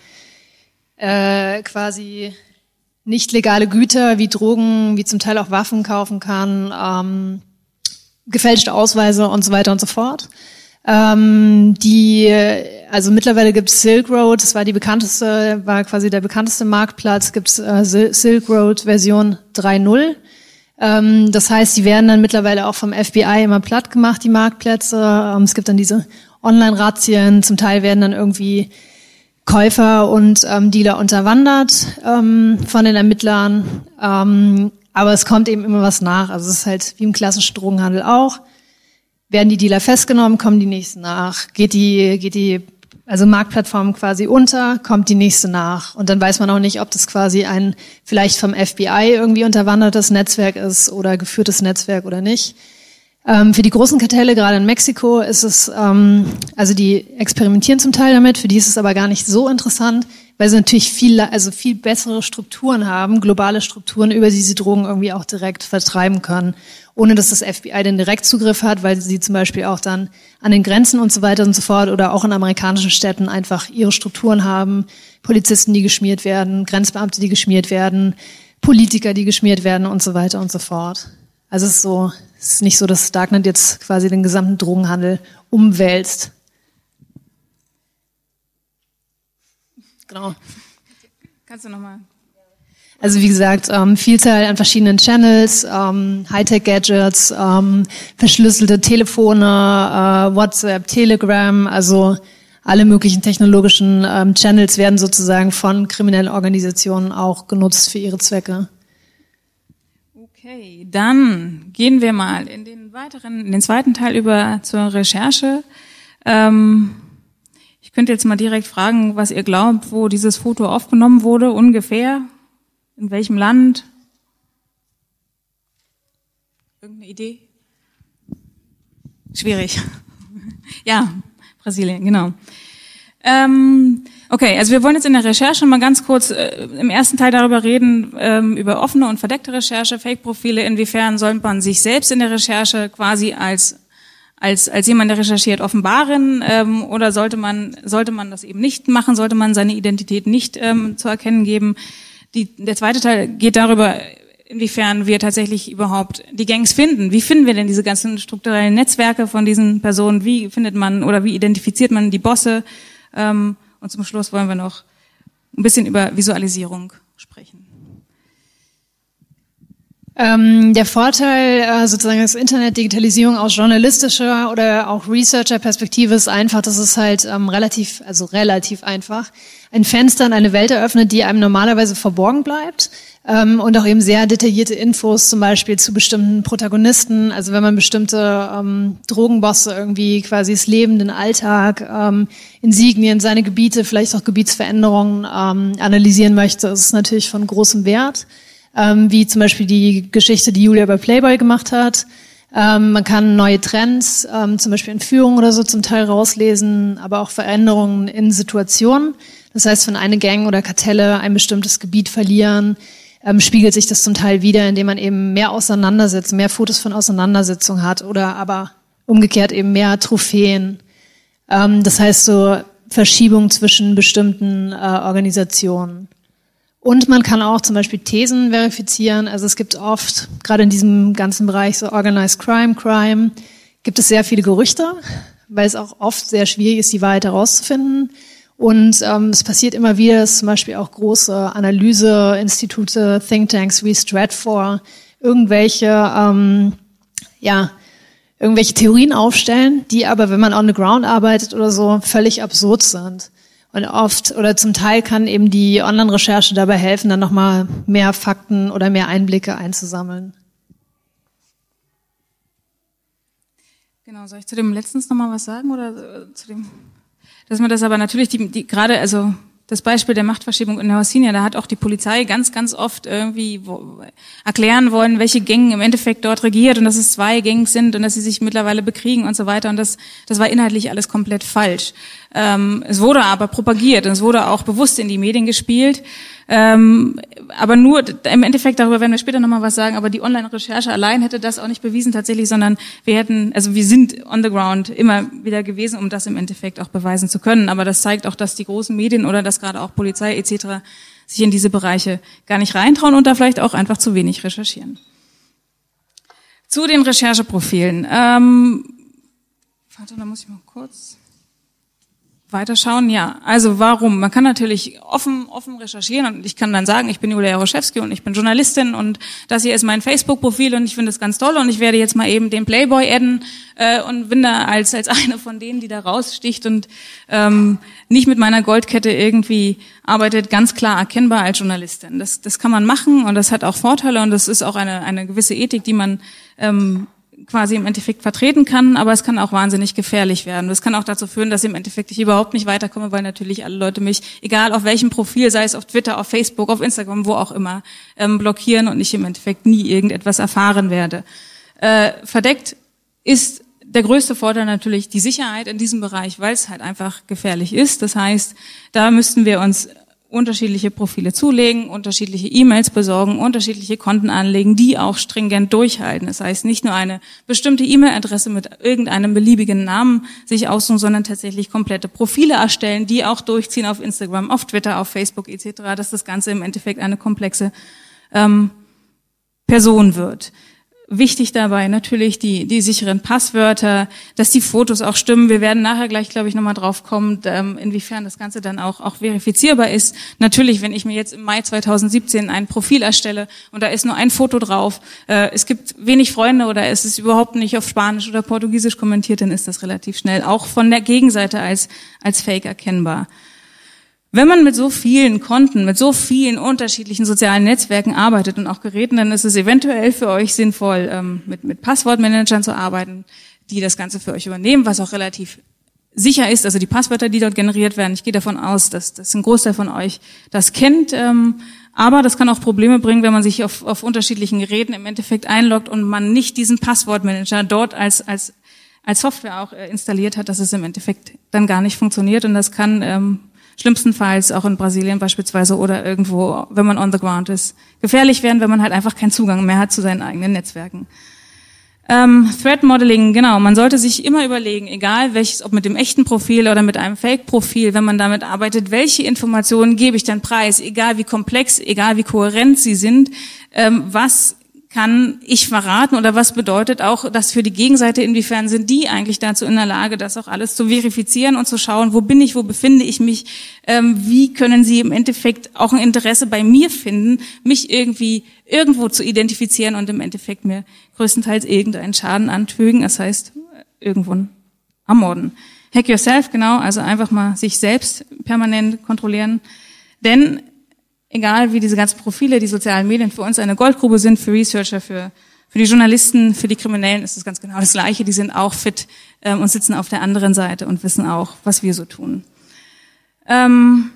äh, quasi nicht legale Güter wie Drogen, wie zum Teil auch Waffen kaufen kann, ähm, gefälschte Ausweise und so weiter und so fort. Ähm, die, also mittlerweile gibt's Silk Road, das war die bekannteste, war quasi der bekannteste Marktplatz, gibt's äh, Silk Road Version 3.0. Ähm, das heißt, die werden dann mittlerweile auch vom FBI immer platt gemacht, die Marktplätze. Ähm, es gibt dann diese Online-Razzien, zum Teil werden dann irgendwie Käufer und ähm, Dealer unterwandert ähm, von den Ermittlern. Ähm, aber es kommt eben immer was nach. Also es ist halt wie im klassischen Drogenhandel auch werden die Dealer festgenommen, kommen die nächsten nach, geht die, geht die, also Marktplattform quasi unter, kommt die nächste nach. Und dann weiß man auch nicht, ob das quasi ein vielleicht vom FBI irgendwie unterwandertes Netzwerk ist oder geführtes Netzwerk oder nicht. Ähm, für die großen Kartelle, gerade in Mexiko, ist es, ähm, also die experimentieren zum Teil damit, für die ist es aber gar nicht so interessant, weil sie natürlich viel, also viel bessere Strukturen haben, globale Strukturen, über die sie Drogen irgendwie auch direkt vertreiben können ohne dass das FBI den Direktzugriff hat, weil sie zum Beispiel auch dann an den Grenzen und so weiter und so fort oder auch in amerikanischen Städten einfach ihre Strukturen haben, Polizisten, die geschmiert werden, Grenzbeamte, die geschmiert werden, Politiker, die geschmiert werden und so weiter und so fort. Also es ist so, es ist nicht so, dass Darknet jetzt quasi den gesamten Drogenhandel umwälzt. Genau. Kannst du nochmal also wie gesagt, ähm, Vielzahl an verschiedenen Channels, ähm, Hightech-Gadgets, ähm, verschlüsselte Telefone, äh, WhatsApp, Telegram, also alle möglichen technologischen ähm, Channels werden sozusagen von kriminellen Organisationen auch genutzt für ihre Zwecke. Okay, dann gehen wir mal in den weiteren, in den zweiten Teil über zur Recherche. Ähm, ich könnte jetzt mal direkt fragen, was ihr glaubt, wo dieses Foto aufgenommen wurde, ungefähr. In welchem Land? Irgendeine Idee? Schwierig. ja, Brasilien, genau. Ähm, okay, also wir wollen jetzt in der Recherche mal ganz kurz äh, im ersten Teil darüber reden, ähm, über offene und verdeckte Recherche, Fake-Profile. Inwiefern soll man sich selbst in der Recherche quasi als als, als jemand, der recherchiert, offenbaren ähm, oder sollte man, sollte man das eben nicht machen, sollte man seine Identität nicht ähm, zu erkennen geben? Die, der zweite Teil geht darüber, inwiefern wir tatsächlich überhaupt die Gangs finden. Wie finden wir denn diese ganzen strukturellen Netzwerke von diesen Personen? Wie findet man oder wie identifiziert man die Bosse? Ähm, und zum Schluss wollen wir noch ein bisschen über Visualisierung sprechen. Ähm, der Vorteil äh, sozusagen des Internet, Digitalisierung aus journalistischer oder auch Researcher-Perspektive ist einfach, dass es halt ähm, relativ, also relativ einfach, ein Fenster in eine Welt eröffnet, die einem normalerweise verborgen bleibt ähm, und auch eben sehr detaillierte Infos zum Beispiel zu bestimmten Protagonisten. Also wenn man bestimmte ähm, Drogenbosse irgendwie quasi das Leben, den Alltag, ähm, Insignien, seine Gebiete, vielleicht auch Gebietsveränderungen ähm, analysieren möchte, ist es natürlich von großem Wert ähm, wie zum Beispiel die Geschichte, die Julia bei Playboy gemacht hat. Ähm, man kann neue Trends, zum Beispiel Entführungen oder so zum Teil rauslesen, aber auch Veränderungen in Situationen. Das heißt, wenn eine Gang oder Kartelle ein bestimmtes Gebiet verlieren, ähm, spiegelt sich das zum Teil wieder, indem man eben mehr Auseinandersetzungen, mehr Fotos von Auseinandersetzungen hat oder aber umgekehrt eben mehr Trophäen. Ähm, das heißt so Verschiebung zwischen bestimmten äh, Organisationen. Und man kann auch zum Beispiel Thesen verifizieren. Also es gibt oft, gerade in diesem ganzen Bereich so Organized Crime, Crime, gibt es sehr viele Gerüchte, weil es auch oft sehr schwierig ist, die Wahrheit herauszufinden. Und ähm, es passiert immer wieder, dass zum Beispiel auch große Analyseinstitute, Thinktanks wie Stratfor irgendwelche, ähm, ja, irgendwelche Theorien aufstellen, die aber, wenn man on the ground arbeitet oder so, völlig absurd sind. Und oft oder zum Teil kann eben die Online-Recherche dabei helfen, dann nochmal mehr Fakten oder mehr Einblicke einzusammeln. Genau, soll ich zu dem letztens nochmal was sagen oder äh, zu dem, dass man das aber natürlich die, die gerade, also das Beispiel der Machtverschiebung in Neusinia, da hat auch die Polizei ganz, ganz oft irgendwie erklären wollen, welche Gänge im Endeffekt dort regiert und dass es zwei Gangs sind und dass sie sich mittlerweile bekriegen und so weiter. Und das, das war inhaltlich alles komplett falsch. Ähm, es wurde aber propagiert und es wurde auch bewusst in die Medien gespielt. Ähm, aber nur, im Endeffekt, darüber werden wir später nochmal was sagen, aber die Online-Recherche allein hätte das auch nicht bewiesen tatsächlich, sondern wir hätten, also wir sind on the ground immer wieder gewesen, um das im Endeffekt auch beweisen zu können. Aber das zeigt auch, dass die großen Medien oder dass gerade auch Polizei etc. sich in diese Bereiche gar nicht reintrauen und da vielleicht auch einfach zu wenig recherchieren. Zu den Rechercheprofilen. Ähm, warte, da muss ich mal kurz weiterschauen. Ja, also warum? Man kann natürlich offen, offen recherchieren und ich kann dann sagen, ich bin Julia Jaroszewski und ich bin Journalistin und das hier ist mein Facebook-Profil und ich finde es ganz toll und ich werde jetzt mal eben den Playboy adden äh, und bin da als, als eine von denen, die da raussticht und ähm, nicht mit meiner Goldkette irgendwie arbeitet, ganz klar erkennbar als Journalistin. Das, das kann man machen und das hat auch Vorteile und das ist auch eine, eine gewisse Ethik, die man ähm, quasi im Endeffekt vertreten kann, aber es kann auch wahnsinnig gefährlich werden. Das kann auch dazu führen, dass im Endeffekt ich überhaupt nicht weiterkomme, weil natürlich alle Leute mich, egal auf welchem Profil, sei es auf Twitter, auf Facebook, auf Instagram, wo auch immer, ähm, blockieren und ich im Endeffekt nie irgendetwas erfahren werde. Äh, verdeckt ist der größte Vorteil natürlich die Sicherheit in diesem Bereich, weil es halt einfach gefährlich ist. Das heißt, da müssten wir uns unterschiedliche Profile zulegen, unterschiedliche E-Mails besorgen, unterschiedliche Konten anlegen, die auch stringent durchhalten. Das heißt, nicht nur eine bestimmte E-Mail-Adresse mit irgendeinem beliebigen Namen sich aussuchen, sondern tatsächlich komplette Profile erstellen, die auch durchziehen auf Instagram, auf Twitter, auf Facebook etc., dass das Ganze im Endeffekt eine komplexe ähm, Person wird. Wichtig dabei natürlich die, die sicheren Passwörter, dass die Fotos auch stimmen. Wir werden nachher gleich, glaube ich, nochmal drauf kommen, ähm, inwiefern das Ganze dann auch, auch verifizierbar ist. Natürlich, wenn ich mir jetzt im Mai 2017 ein Profil erstelle und da ist nur ein Foto drauf, äh, es gibt wenig Freunde oder es ist überhaupt nicht auf Spanisch oder Portugiesisch kommentiert, dann ist das relativ schnell auch von der Gegenseite als, als Fake erkennbar. Wenn man mit so vielen Konten, mit so vielen unterschiedlichen sozialen Netzwerken arbeitet und auch Geräten, dann ist es eventuell für euch sinnvoll, ähm, mit, mit Passwortmanagern zu arbeiten, die das Ganze für euch übernehmen, was auch relativ sicher ist, also die Passwörter, die dort generiert werden. Ich gehe davon aus, dass, dass ein Großteil von euch das kennt. Ähm, aber das kann auch Probleme bringen, wenn man sich auf, auf unterschiedlichen Geräten im Endeffekt einloggt und man nicht diesen Passwortmanager dort als, als, als Software auch äh, installiert hat, dass es im Endeffekt dann gar nicht funktioniert. Und das kann ähm, schlimmstenfalls auch in Brasilien beispielsweise oder irgendwo, wenn man on the ground ist, gefährlich werden, wenn man halt einfach keinen Zugang mehr hat zu seinen eigenen Netzwerken. Ähm, Threat Modeling, genau. Man sollte sich immer überlegen, egal welches, ob mit dem echten Profil oder mit einem Fake-Profil, wenn man damit arbeitet, welche Informationen gebe ich dann preis, egal wie komplex, egal wie kohärent sie sind, ähm, was kann ich verraten? Oder was bedeutet auch das für die Gegenseite, inwiefern sind die eigentlich dazu in der Lage, das auch alles zu verifizieren und zu schauen, wo bin ich, wo befinde ich mich, ähm, wie können sie im Endeffekt auch ein Interesse bei mir finden, mich irgendwie irgendwo zu identifizieren und im Endeffekt mir größtenteils irgendeinen Schaden anfügen, das heißt irgendwo ermorden. Hack yourself, genau, also einfach mal sich selbst permanent kontrollieren, denn egal wie diese ganzen Profile, die sozialen Medien für uns eine Goldgrube sind, für Researcher, für, für die Journalisten, für die Kriminellen ist es ganz genau das Gleiche. Die sind auch fit ähm, und sitzen auf der anderen Seite und wissen auch, was wir so tun. Ähm,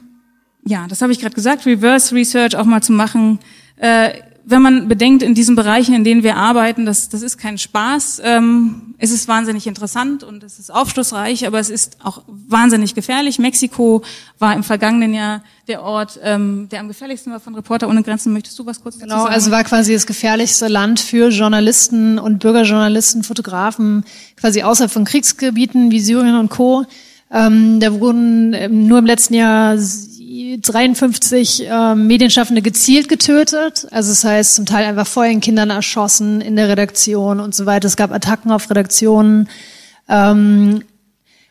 ja, das habe ich gerade gesagt, Reverse Research auch mal zu machen. Äh, wenn man bedenkt, in diesen Bereichen, in denen wir arbeiten, das, das ist kein Spaß. Ähm, es ist wahnsinnig interessant und es ist aufschlussreich, aber es ist auch wahnsinnig gefährlich. Mexiko war im vergangenen Jahr der Ort, ähm, der am gefährlichsten war von Reporter ohne Grenzen. Möchtest du was kurz dazu genau, sagen? Genau, also war quasi das gefährlichste Land für Journalisten und Bürgerjournalisten, Fotografen, quasi außerhalb von Kriegsgebieten wie Syrien und Co. Ähm, da wurden ähm, nur im letzten Jahr 53 äh, Medienschaffende gezielt getötet. Also das heißt zum Teil einfach vor ihren Kindern erschossen in der Redaktion und so weiter. Es gab Attacken auf Redaktionen. Ähm,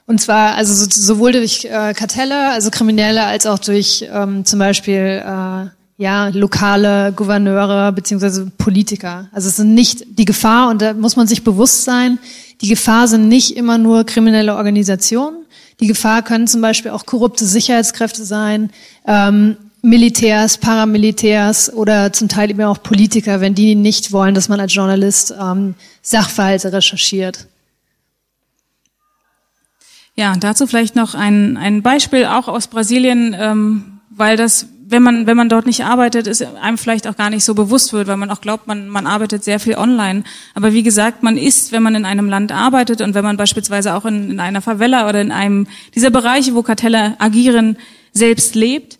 und zwar also so, sowohl durch äh, Kartelle, also Kriminelle, als auch durch ähm, zum Beispiel äh, ja lokale Gouverneure beziehungsweise Politiker. Also es sind nicht die Gefahr und da muss man sich bewusst sein. Die Gefahr sind nicht immer nur kriminelle Organisationen, die Gefahr können zum Beispiel auch korrupte Sicherheitskräfte sein, ähm, Militärs, Paramilitärs oder zum Teil eben auch Politiker, wenn die nicht wollen, dass man als Journalist ähm, Sachverhalte recherchiert. Ja, dazu vielleicht noch ein, ein Beispiel auch aus Brasilien, ähm, weil das wenn man, wenn man dort nicht arbeitet, ist einem vielleicht auch gar nicht so bewusst wird, weil man auch glaubt, man, man arbeitet sehr viel online. Aber wie gesagt, man ist, wenn man in einem Land arbeitet und wenn man beispielsweise auch in, in einer Favela oder in einem dieser Bereiche, wo Kartelle agieren, selbst lebt,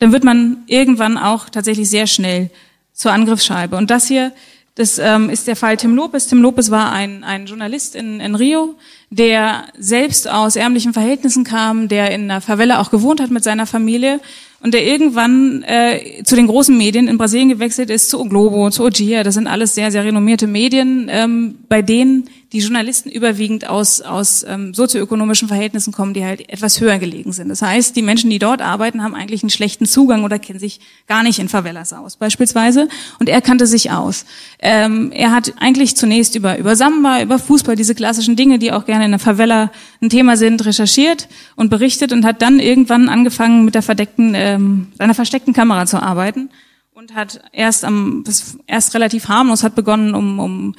dann wird man irgendwann auch tatsächlich sehr schnell zur Angriffsscheibe. Und das hier, das ähm, ist der Fall Tim Lopez. Tim Lopez war ein, ein Journalist in, in Rio, der selbst aus ärmlichen Verhältnissen kam, der in einer Favela auch gewohnt hat mit seiner Familie und der irgendwann äh, zu den großen Medien in Brasilien gewechselt ist, zu O Globo, zu Ogia. Das sind alles sehr, sehr renommierte Medien, ähm, bei denen die Journalisten überwiegend aus, aus ähm, sozioökonomischen Verhältnissen kommen, die halt etwas höher gelegen sind. Das heißt, die Menschen, die dort arbeiten, haben eigentlich einen schlechten Zugang oder kennen sich gar nicht in Favelas aus, beispielsweise. Und er kannte sich aus. Ähm, er hat eigentlich zunächst über, über Samba, über Fußball, diese klassischen Dinge, die auch gerne in der Favela ein Thema sind, recherchiert und berichtet und hat dann irgendwann angefangen, mit der verdeckten, ähm, seiner versteckten Kamera zu arbeiten und hat erst am, erst relativ harmlos, hat begonnen, um, um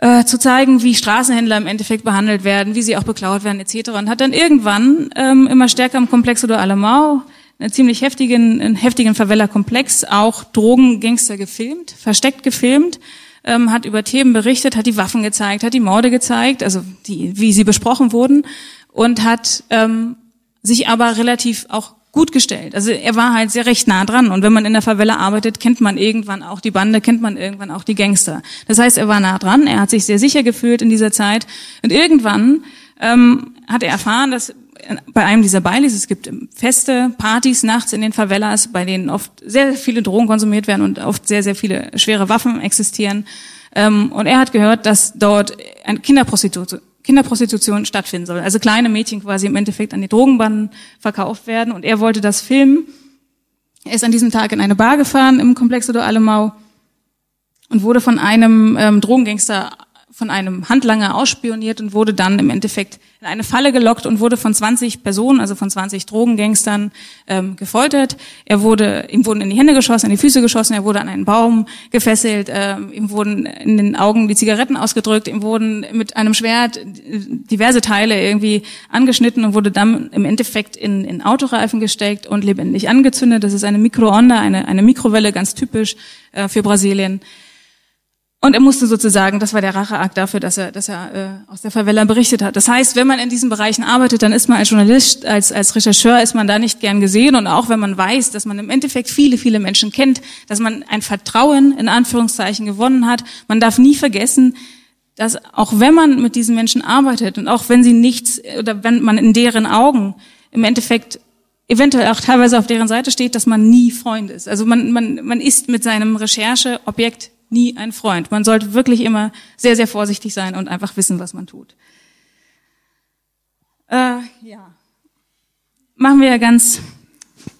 äh, zu zeigen, wie Straßenhändler im Endeffekt behandelt werden, wie sie auch beklaut werden etc. Und hat dann irgendwann ähm, immer stärker im Complexo do Alemão einen ziemlich heftigen, einen heftigen Favela-Komplex auch Drogengangster gefilmt, versteckt gefilmt, ähm, hat über Themen berichtet, hat die Waffen gezeigt, hat die Morde gezeigt, also die, wie sie besprochen wurden und hat ähm, sich aber relativ auch gut gestellt. Also er war halt sehr recht nah dran. Und wenn man in der Favela arbeitet, kennt man irgendwann auch die Bande, kennt man irgendwann auch die Gangster. Das heißt, er war nah dran, er hat sich sehr sicher gefühlt in dieser Zeit. Und irgendwann ähm, hat er erfahren, dass bei einem dieser Baileys, es gibt feste Partys nachts in den Favelas, bei denen oft sehr viele Drogen konsumiert werden und oft sehr, sehr viele schwere Waffen existieren. Ähm, und er hat gehört, dass dort ein Kinderprostitution Kinderprostitution stattfinden soll. Also kleine Mädchen quasi im Endeffekt an die Drogenbanden verkauft werden. Und er wollte das filmen. Er ist an diesem Tag in eine Bar gefahren im Complexo do Alemão und wurde von einem ähm, Drogengangster von einem Handlanger ausspioniert und wurde dann im Endeffekt in eine Falle gelockt und wurde von 20 Personen, also von 20 Drogengangstern ähm, gefoltert. Er wurde, ihm wurden in die Hände geschossen, in die Füße geschossen, er wurde an einen Baum gefesselt, äh, ihm wurden in den Augen die Zigaretten ausgedrückt, ihm wurden mit einem Schwert diverse Teile irgendwie angeschnitten und wurde dann im Endeffekt in, in Autoreifen gesteckt und lebendig angezündet. Das ist eine Mikroonde, eine, eine Mikrowelle, ganz typisch äh, für Brasilien. Und er musste sozusagen, das war der Racheakt dafür, dass er, dass er äh, aus der Favela berichtet hat. Das heißt, wenn man in diesen Bereichen arbeitet, dann ist man als Journalist, als, als Rechercheur, ist man da nicht gern gesehen. Und auch wenn man weiß, dass man im Endeffekt viele, viele Menschen kennt, dass man ein Vertrauen in Anführungszeichen gewonnen hat, man darf nie vergessen, dass auch wenn man mit diesen Menschen arbeitet und auch wenn sie nichts oder wenn man in deren Augen im Endeffekt eventuell auch teilweise auf deren Seite steht, dass man nie Freund ist. Also man, man, man ist mit seinem Rechercheobjekt nie ein Freund. Man sollte wirklich immer sehr, sehr vorsichtig sein und einfach wissen, was man tut. Äh, ja. Machen wir ja ganz,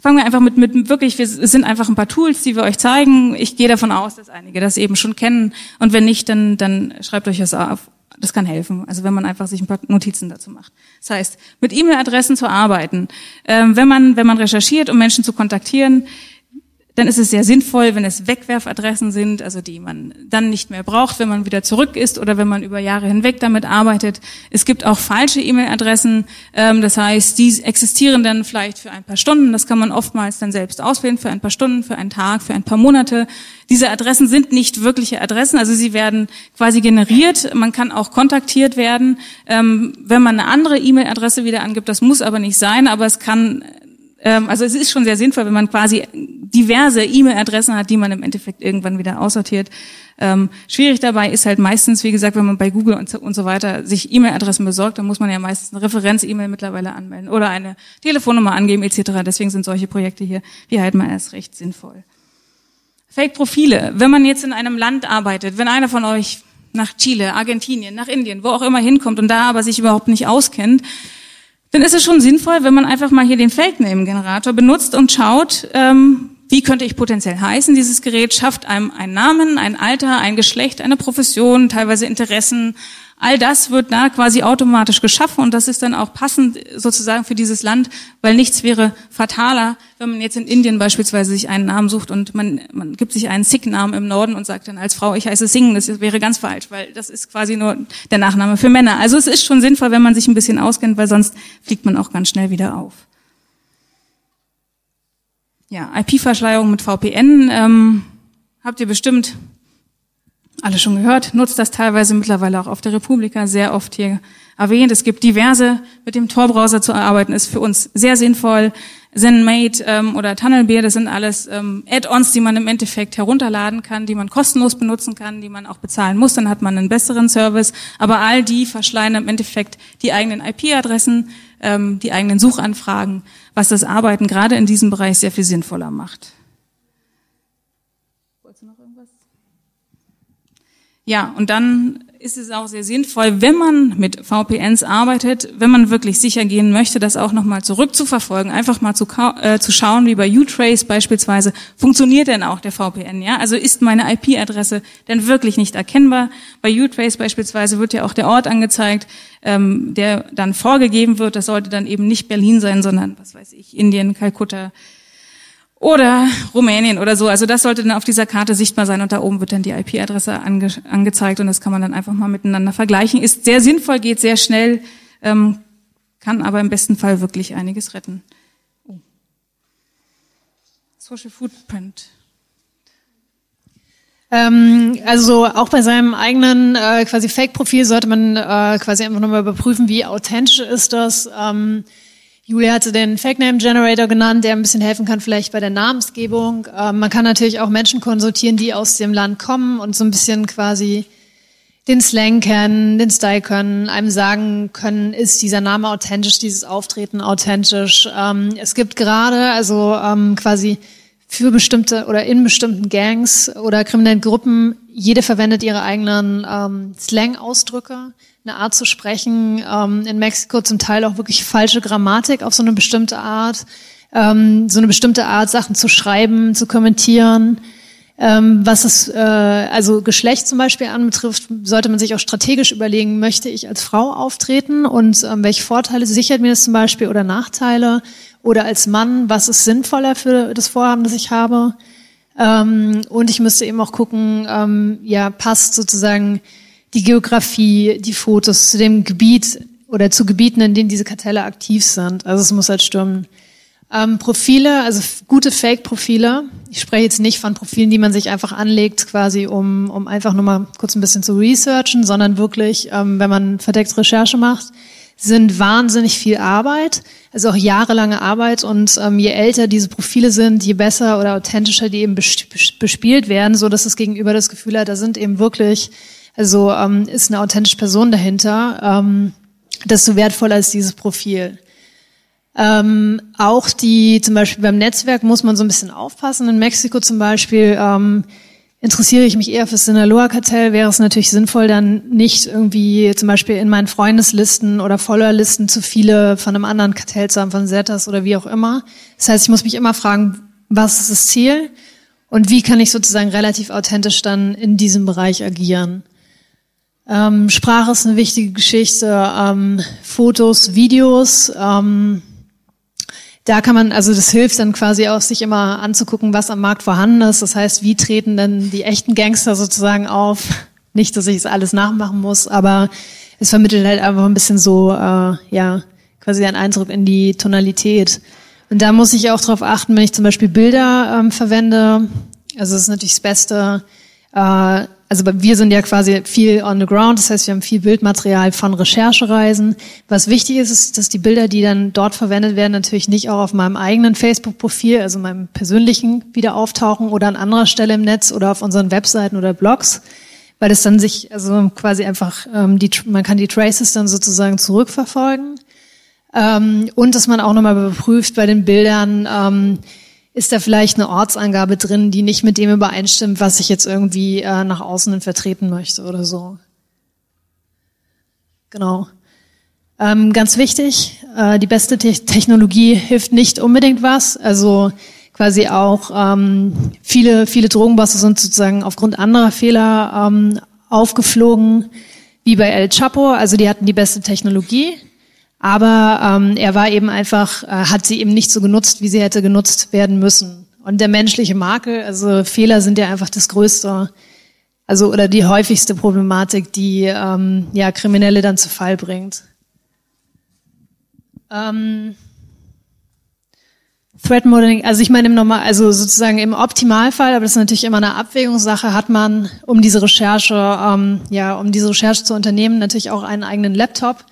fangen wir einfach mit, mit wirklich, wir sind einfach ein paar Tools, die wir euch zeigen. Ich gehe davon aus, dass einige das eben schon kennen. Und wenn nicht, dann, dann schreibt euch das auf. Das kann helfen. Also wenn man einfach sich ein paar Notizen dazu macht. Das heißt, mit E-Mail-Adressen zu arbeiten. Ähm, wenn man, wenn man recherchiert, um Menschen zu kontaktieren, dann ist es sehr sinnvoll, wenn es Wegwerfadressen sind, also die man dann nicht mehr braucht, wenn man wieder zurück ist oder wenn man über Jahre hinweg damit arbeitet. Es gibt auch falsche E-Mail-Adressen, ähm, das heißt, die existieren dann vielleicht für ein paar Stunden, das kann man oftmals dann selbst auswählen, für ein paar Stunden, für einen Tag, für ein paar Monate. Diese Adressen sind nicht wirkliche Adressen, also sie werden quasi generiert, man kann auch kontaktiert werden, ähm, wenn man eine andere E-Mail-Adresse wieder angibt, das muss aber nicht sein, aber es kann also es ist schon sehr sinnvoll, wenn man quasi diverse E-Mail-Adressen hat, die man im Endeffekt irgendwann wieder aussortiert. Ähm, schwierig dabei ist halt meistens, wie gesagt, wenn man bei Google und so, und so weiter sich E-Mail-Adressen besorgt, dann muss man ja meistens eine Referenz-E-Mail mittlerweile anmelden oder eine Telefonnummer angeben etc. Deswegen sind solche Projekte hier, die halten wir erst recht sinnvoll. Fake-Profile. Wenn man jetzt in einem Land arbeitet, wenn einer von euch nach Chile, Argentinien, nach Indien, wo auch immer hinkommt und da aber sich überhaupt nicht auskennt, dann ist es schon sinnvoll, wenn man einfach mal hier den Fake-Name-Generator benutzt und schaut, ähm, wie könnte ich potenziell heißen? Dieses Gerät schafft einem einen Namen, ein Alter, ein Geschlecht, eine Profession, teilweise Interessen. All das wird da quasi automatisch geschaffen und das ist dann auch passend sozusagen für dieses Land, weil nichts wäre fataler, wenn man jetzt in Indien beispielsweise sich einen Namen sucht und man, man gibt sich einen Sikh-Namen im Norden und sagt dann als Frau, ich heiße Singh, das wäre ganz falsch, weil das ist quasi nur der Nachname für Männer. Also es ist schon sinnvoll, wenn man sich ein bisschen auskennt, weil sonst fliegt man auch ganz schnell wieder auf. Ja, IP-Verschleierung mit VPN ähm, habt ihr bestimmt alle schon gehört, nutzt das teilweise mittlerweile auch auf der Republika sehr oft hier erwähnt. Es gibt diverse, mit dem Tor-Browser zu arbeiten, ist für uns sehr sinnvoll. ZenMate ähm, oder Tunnelbeer, das sind alles ähm, Add-ons, die man im Endeffekt herunterladen kann, die man kostenlos benutzen kann, die man auch bezahlen muss, dann hat man einen besseren Service. Aber all die verschleiern im Endeffekt die eigenen IP-Adressen, ähm, die eigenen Suchanfragen, was das Arbeiten gerade in diesem Bereich sehr viel sinnvoller macht. Ja, und dann ist es auch sehr sinnvoll, wenn man mit VPNs arbeitet, wenn man wirklich sicher gehen möchte, das auch nochmal zurückzuverfolgen, einfach mal zu, äh, zu schauen, wie bei Utrace beispielsweise, funktioniert denn auch der VPN, ja? Also ist meine IP-Adresse denn wirklich nicht erkennbar? Bei Utrace beispielsweise wird ja auch der Ort angezeigt, ähm, der dann vorgegeben wird. Das sollte dann eben nicht Berlin sein, sondern, was weiß ich, Indien, Kalkutta, oder Rumänien oder so. Also das sollte dann auf dieser Karte sichtbar sein und da oben wird dann die IP-Adresse ange angezeigt und das kann man dann einfach mal miteinander vergleichen. Ist sehr sinnvoll, geht sehr schnell, ähm, kann aber im besten Fall wirklich einiges retten. Oh. Social Footprint. Ähm, also auch bei seinem eigenen äh, quasi Fake-Profil sollte man äh, quasi einfach nochmal überprüfen, wie authentisch ist das. Ähm, Julia hatte den Fake Name Generator genannt, der ein bisschen helfen kann vielleicht bei der Namensgebung. Ähm, man kann natürlich auch Menschen konsultieren, die aus dem Land kommen und so ein bisschen quasi den Slang kennen, den Style können, einem sagen können, ist dieser Name authentisch, dieses Auftreten authentisch. Ähm, es gibt gerade, also ähm, quasi für bestimmte oder in bestimmten Gangs oder kriminellen Gruppen, jede verwendet ihre eigenen ähm, Slang-Ausdrücke eine Art zu sprechen, ähm, in Mexiko zum Teil auch wirklich falsche Grammatik auf so eine bestimmte Art, ähm, so eine bestimmte Art, Sachen zu schreiben, zu kommentieren. Ähm, was das äh, also Geschlecht zum Beispiel anbetrifft, sollte man sich auch strategisch überlegen, möchte ich als Frau auftreten und ähm, welche Vorteile sichert mir das zum Beispiel oder Nachteile oder als Mann, was ist sinnvoller für das Vorhaben, das ich habe. Ähm, und ich müsste eben auch gucken, ähm, ja, passt sozusagen die Geografie, die Fotos zu dem Gebiet oder zu Gebieten, in denen diese Kartelle aktiv sind. Also es muss halt stimmen. Ähm, Profile, also gute Fake-Profile. Ich spreche jetzt nicht von Profilen, die man sich einfach anlegt, quasi um, um einfach nur mal kurz ein bisschen zu researchen, sondern wirklich, ähm, wenn man verdeckte Recherche macht, sind wahnsinnig viel Arbeit, also auch jahrelange Arbeit. Und ähm, je älter diese Profile sind, je besser oder authentischer die eben bespielt werden, so dass das Gegenüber das Gefühl hat, da sind eben wirklich also ähm, ist eine authentische Person dahinter, ähm, desto wertvoller ist dieses Profil. Ähm, auch die, zum Beispiel beim Netzwerk muss man so ein bisschen aufpassen. In Mexiko zum Beispiel ähm, interessiere ich mich eher fürs Sinaloa-Kartell, wäre es natürlich sinnvoll, dann nicht irgendwie zum Beispiel in meinen Freundeslisten oder Followerlisten zu viele von einem anderen Kartell zu haben, von Zetas oder wie auch immer. Das heißt, ich muss mich immer fragen, was ist das Ziel und wie kann ich sozusagen relativ authentisch dann in diesem Bereich agieren. Ähm, Sprache ist eine wichtige Geschichte, ähm, Fotos, Videos. Ähm, da kann man, also das hilft dann quasi auch, sich immer anzugucken, was am Markt vorhanden ist. Das heißt, wie treten denn die echten Gangster sozusagen auf? Nicht, dass ich es alles nachmachen muss, aber es vermittelt halt einfach ein bisschen so, äh, ja, quasi einen Eindruck in die Tonalität. Und da muss ich auch darauf achten, wenn ich zum Beispiel Bilder ähm, verwende. Also das ist natürlich das Beste. Äh, also wir sind ja quasi viel on the ground, das heißt, wir haben viel Bildmaterial von Recherchereisen. Was wichtig ist, ist, dass die Bilder, die dann dort verwendet werden, natürlich nicht auch auf meinem eigenen Facebook-Profil, also meinem persönlichen, wieder auftauchen oder an anderer Stelle im Netz oder auf unseren Webseiten oder Blogs, weil es dann sich, also quasi einfach, ähm, die, man kann die Traces dann sozusagen zurückverfolgen. Ähm, und dass man auch nochmal überprüft bei den Bildern, ähm, ist da vielleicht eine Ortsangabe drin, die nicht mit dem übereinstimmt, was ich jetzt irgendwie äh, nach außen vertreten möchte oder so. Genau. Ähm, ganz wichtig, äh, die beste Te Technologie hilft nicht unbedingt was. Also quasi auch ähm, viele, viele Drogenbosse sind sozusagen aufgrund anderer Fehler ähm, aufgeflogen, wie bei El Chapo. Also die hatten die beste Technologie, aber ähm, er war eben einfach, äh, hat sie eben nicht so genutzt, wie sie hätte genutzt werden müssen. Und der menschliche Makel, also Fehler sind ja einfach das größte, also oder die häufigste Problematik, die ähm, ja Kriminelle dann zu Fall bringt. Ähm, Threat Modeling, also ich meine im Normal, also sozusagen im Optimalfall, aber das ist natürlich immer eine Abwägungssache, hat man, um diese Recherche, ähm, ja, um diese Recherche zu unternehmen, natürlich auch einen eigenen Laptop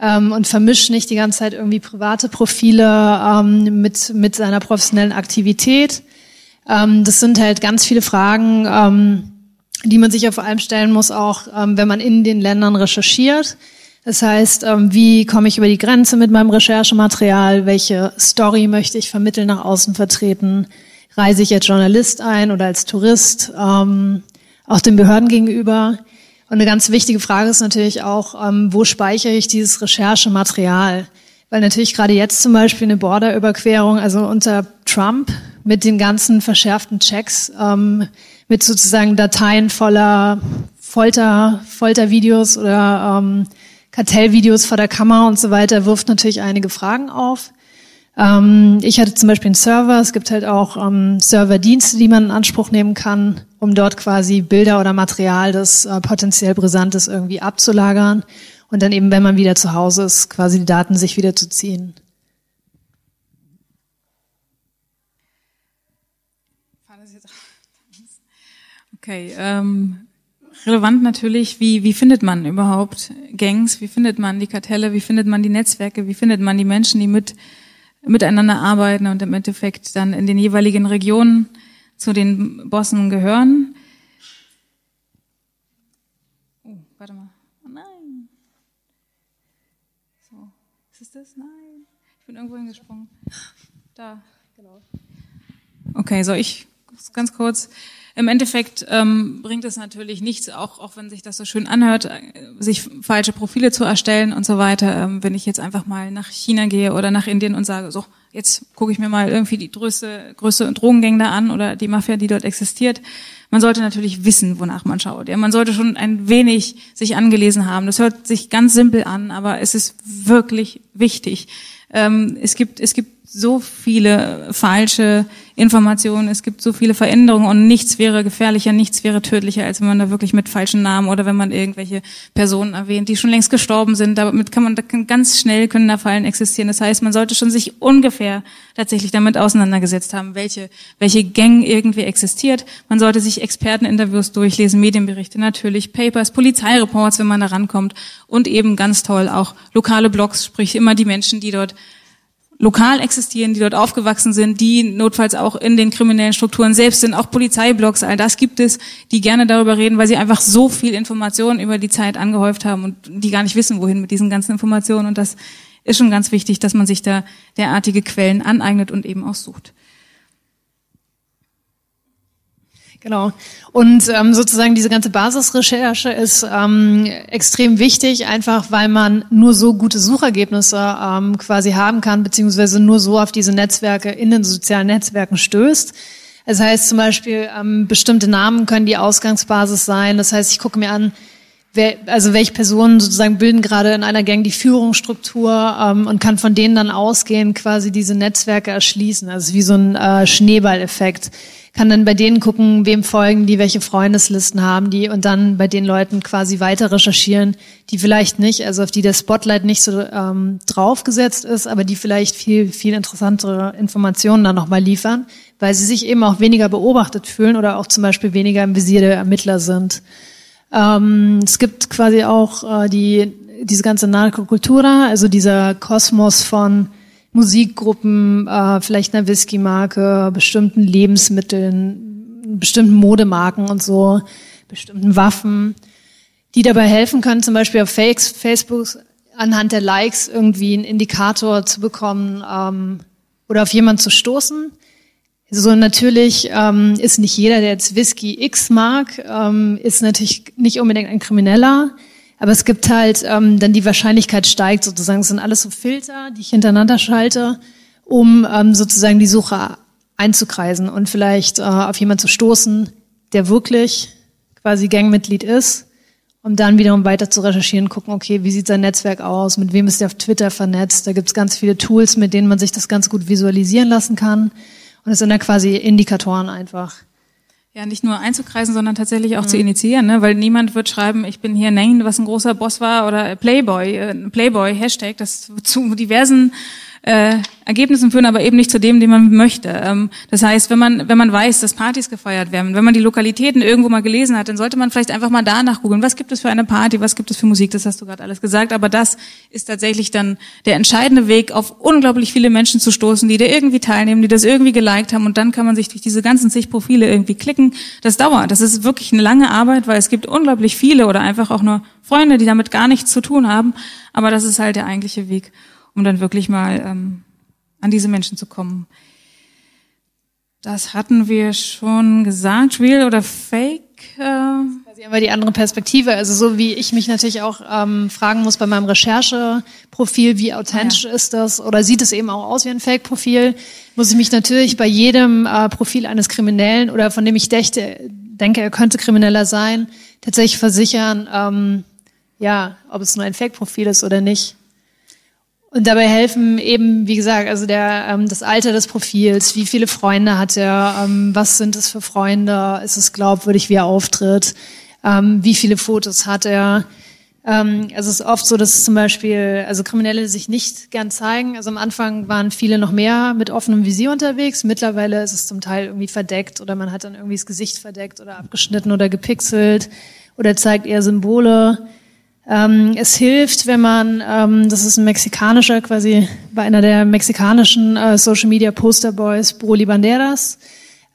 ähm, und vermischt nicht die ganze Zeit irgendwie private Profile ähm, mit mit seiner professionellen Aktivität. Ähm, das sind halt ganz viele Fragen, ähm, die man sich ja vor allem stellen muss, auch ähm, wenn man in den Ländern recherchiert. Das heißt, ähm, wie komme ich über die Grenze mit meinem Recherchematerial? Welche Story möchte ich vermitteln, nach außen vertreten? Reise ich als Journalist ein oder als Tourist? Ähm, auch den Behörden gegenüber. Und eine ganz wichtige Frage ist natürlich auch, ähm, wo speichere ich dieses Recherchematerial? Weil natürlich gerade jetzt zum Beispiel eine Borderüberquerung, also unter Trump mit den ganzen verschärften Checks, mit sozusagen Dateien voller Folter, Foltervideos oder Kartellvideos vor der Kamera und so weiter wirft natürlich einige Fragen auf. Ähm, ich hatte zum Beispiel einen Server. Es gibt halt auch ähm, Serverdienste, die man in Anspruch nehmen kann, um dort quasi Bilder oder Material, das äh, potenziell brisant ist, irgendwie abzulagern und dann eben, wenn man wieder zu Hause ist, quasi die Daten sich wieder zu ziehen. Okay, ähm, relevant natürlich, wie, wie findet man überhaupt Gangs, wie findet man die Kartelle, wie findet man die Netzwerke, wie findet man die Menschen, die mit, miteinander arbeiten und im Endeffekt dann in den jeweiligen Regionen zu den Bossen gehören. Oh, warte mal. Oh nein. So, ist es das? Nein. Ich bin irgendwo hingesprungen. Da. Genau. Okay, so ich ganz kurz. Im Endeffekt ähm, bringt es natürlich nichts, auch, auch wenn sich das so schön anhört, äh, sich falsche Profile zu erstellen und so weiter. Ähm, wenn ich jetzt einfach mal nach China gehe oder nach Indien und sage, so, jetzt gucke ich mir mal irgendwie die größte, größte Drogengänge da an oder die Mafia, die dort existiert. Man sollte natürlich wissen, wonach man schaut. Ja, man sollte schon ein wenig sich angelesen haben. Das hört sich ganz simpel an, aber es ist wirklich wichtig. Ähm, es gibt, es gibt so viele falsche Informationen, es gibt so viele Veränderungen und nichts wäre gefährlicher, nichts wäre tödlicher, als wenn man da wirklich mit falschen Namen oder wenn man irgendwelche Personen erwähnt, die schon längst gestorben sind. Damit kann man da kann ganz schnell können da Fallen existieren. Das heißt, man sollte schon sich ungefähr tatsächlich damit auseinandergesetzt haben, welche welche Gang irgendwie existiert. Man sollte sich Experteninterviews durchlesen, Medienberichte natürlich, Papers, Polizeireports, wenn man da rankommt und eben ganz toll auch lokale Blogs, sprich immer die Menschen, die dort lokal existieren, die dort aufgewachsen sind, die notfalls auch in den kriminellen Strukturen selbst sind, auch Polizeiblogs, all das gibt es, die gerne darüber reden, weil sie einfach so viel Informationen über die Zeit angehäuft haben und die gar nicht wissen, wohin mit diesen ganzen Informationen. Und das ist schon ganz wichtig, dass man sich da derartige Quellen aneignet und eben auch sucht. Genau. Und ähm, sozusagen diese ganze Basisrecherche ist ähm, extrem wichtig, einfach weil man nur so gute Suchergebnisse ähm, quasi haben kann, beziehungsweise nur so auf diese Netzwerke in den sozialen Netzwerken stößt. Das heißt zum Beispiel, ähm, bestimmte Namen können die Ausgangsbasis sein. Das heißt, ich gucke mir an, wer, also welche Personen sozusagen bilden gerade in einer Gang die Führungsstruktur ähm, und kann von denen dann ausgehen, quasi diese Netzwerke erschließen. Also wie so ein äh, Schneeballeffekt kann dann bei denen gucken, wem folgen die, welche Freundeslisten haben die und dann bei den Leuten quasi weiter recherchieren, die vielleicht nicht, also auf die der Spotlight nicht so ähm, draufgesetzt ist, aber die vielleicht viel, viel interessantere Informationen dann nochmal liefern, weil sie sich eben auch weniger beobachtet fühlen oder auch zum Beispiel weniger im Visier der Ermittler sind. Ähm, es gibt quasi auch äh, die, diese ganze Narkokultura, also dieser Kosmos von Musikgruppen, äh, vielleicht einer Whisky-Marke, bestimmten Lebensmitteln, bestimmten Modemarken und so, bestimmten Waffen, die dabei helfen können, zum Beispiel auf Facebook anhand der Likes irgendwie einen Indikator zu bekommen ähm, oder auf jemanden zu stoßen. So natürlich ähm, ist nicht jeder, der jetzt Whisky X mag, ähm, ist natürlich nicht unbedingt ein Krimineller. Aber es gibt halt, ähm, dann die Wahrscheinlichkeit steigt sozusagen. Es sind alles so Filter, die ich hintereinander schalte, um ähm, sozusagen die Suche einzukreisen und vielleicht äh, auf jemanden zu stoßen, der wirklich quasi Gangmitglied ist, um dann wiederum weiter zu recherchieren, gucken, okay, wie sieht sein Netzwerk aus, mit wem ist er auf Twitter vernetzt. Da gibt es ganz viele Tools, mit denen man sich das ganz gut visualisieren lassen kann. Und es sind dann quasi Indikatoren einfach. Ja, nicht nur einzukreisen, sondern tatsächlich auch mhm. zu initiieren, ne? weil niemand wird schreiben, ich bin hier Nane, was ein großer Boss war, oder Playboy, äh, Playboy, Hashtag, das zu diversen äh, Ergebnissen führen, aber eben nicht zu dem, den man möchte. Ähm, das heißt, wenn man, wenn man weiß, dass Partys gefeiert werden, wenn man die Lokalitäten irgendwo mal gelesen hat, dann sollte man vielleicht einfach mal danach googeln, was gibt es für eine Party, was gibt es für Musik, das hast du gerade alles gesagt, aber das ist tatsächlich dann der entscheidende Weg, auf unglaublich viele Menschen zu stoßen, die da irgendwie teilnehmen, die das irgendwie geliked haben. Und dann kann man sich durch diese ganzen zig Profile irgendwie klicken. Das dauert, das ist wirklich eine lange Arbeit, weil es gibt unglaublich viele oder einfach auch nur Freunde, die damit gar nichts zu tun haben, aber das ist halt der eigentliche Weg um dann wirklich mal ähm, an diese Menschen zu kommen. Das hatten wir schon gesagt, real oder fake. Äh Quasi aber die andere Perspektive, also so wie ich mich natürlich auch ähm, fragen muss bei meinem Rechercheprofil, wie authentisch ja. ist das oder sieht es eben auch aus wie ein Fake-Profil, muss ich mich natürlich bei jedem äh, Profil eines Kriminellen oder von dem ich dächte, denke, er könnte Krimineller sein, tatsächlich versichern, ähm, ja, ob es nur ein Fake-Profil ist oder nicht. Und dabei helfen eben, wie gesagt, also der, ähm, das Alter des Profils, wie viele Freunde hat er, ähm, was sind es für Freunde, ist es glaubwürdig, wie er auftritt, ähm, wie viele Fotos hat er. Ähm, also es ist oft so, dass zum Beispiel, also Kriminelle sich nicht gern zeigen. Also am Anfang waren viele noch mehr mit offenem Visier unterwegs. Mittlerweile ist es zum Teil irgendwie verdeckt oder man hat dann irgendwie das Gesicht verdeckt oder abgeschnitten oder gepixelt oder zeigt eher Symbole. Ähm, es hilft, wenn man, ähm, das ist ein mexikanischer, quasi bei einer der mexikanischen äh, Social Media Poster Boys, Broly Banderas.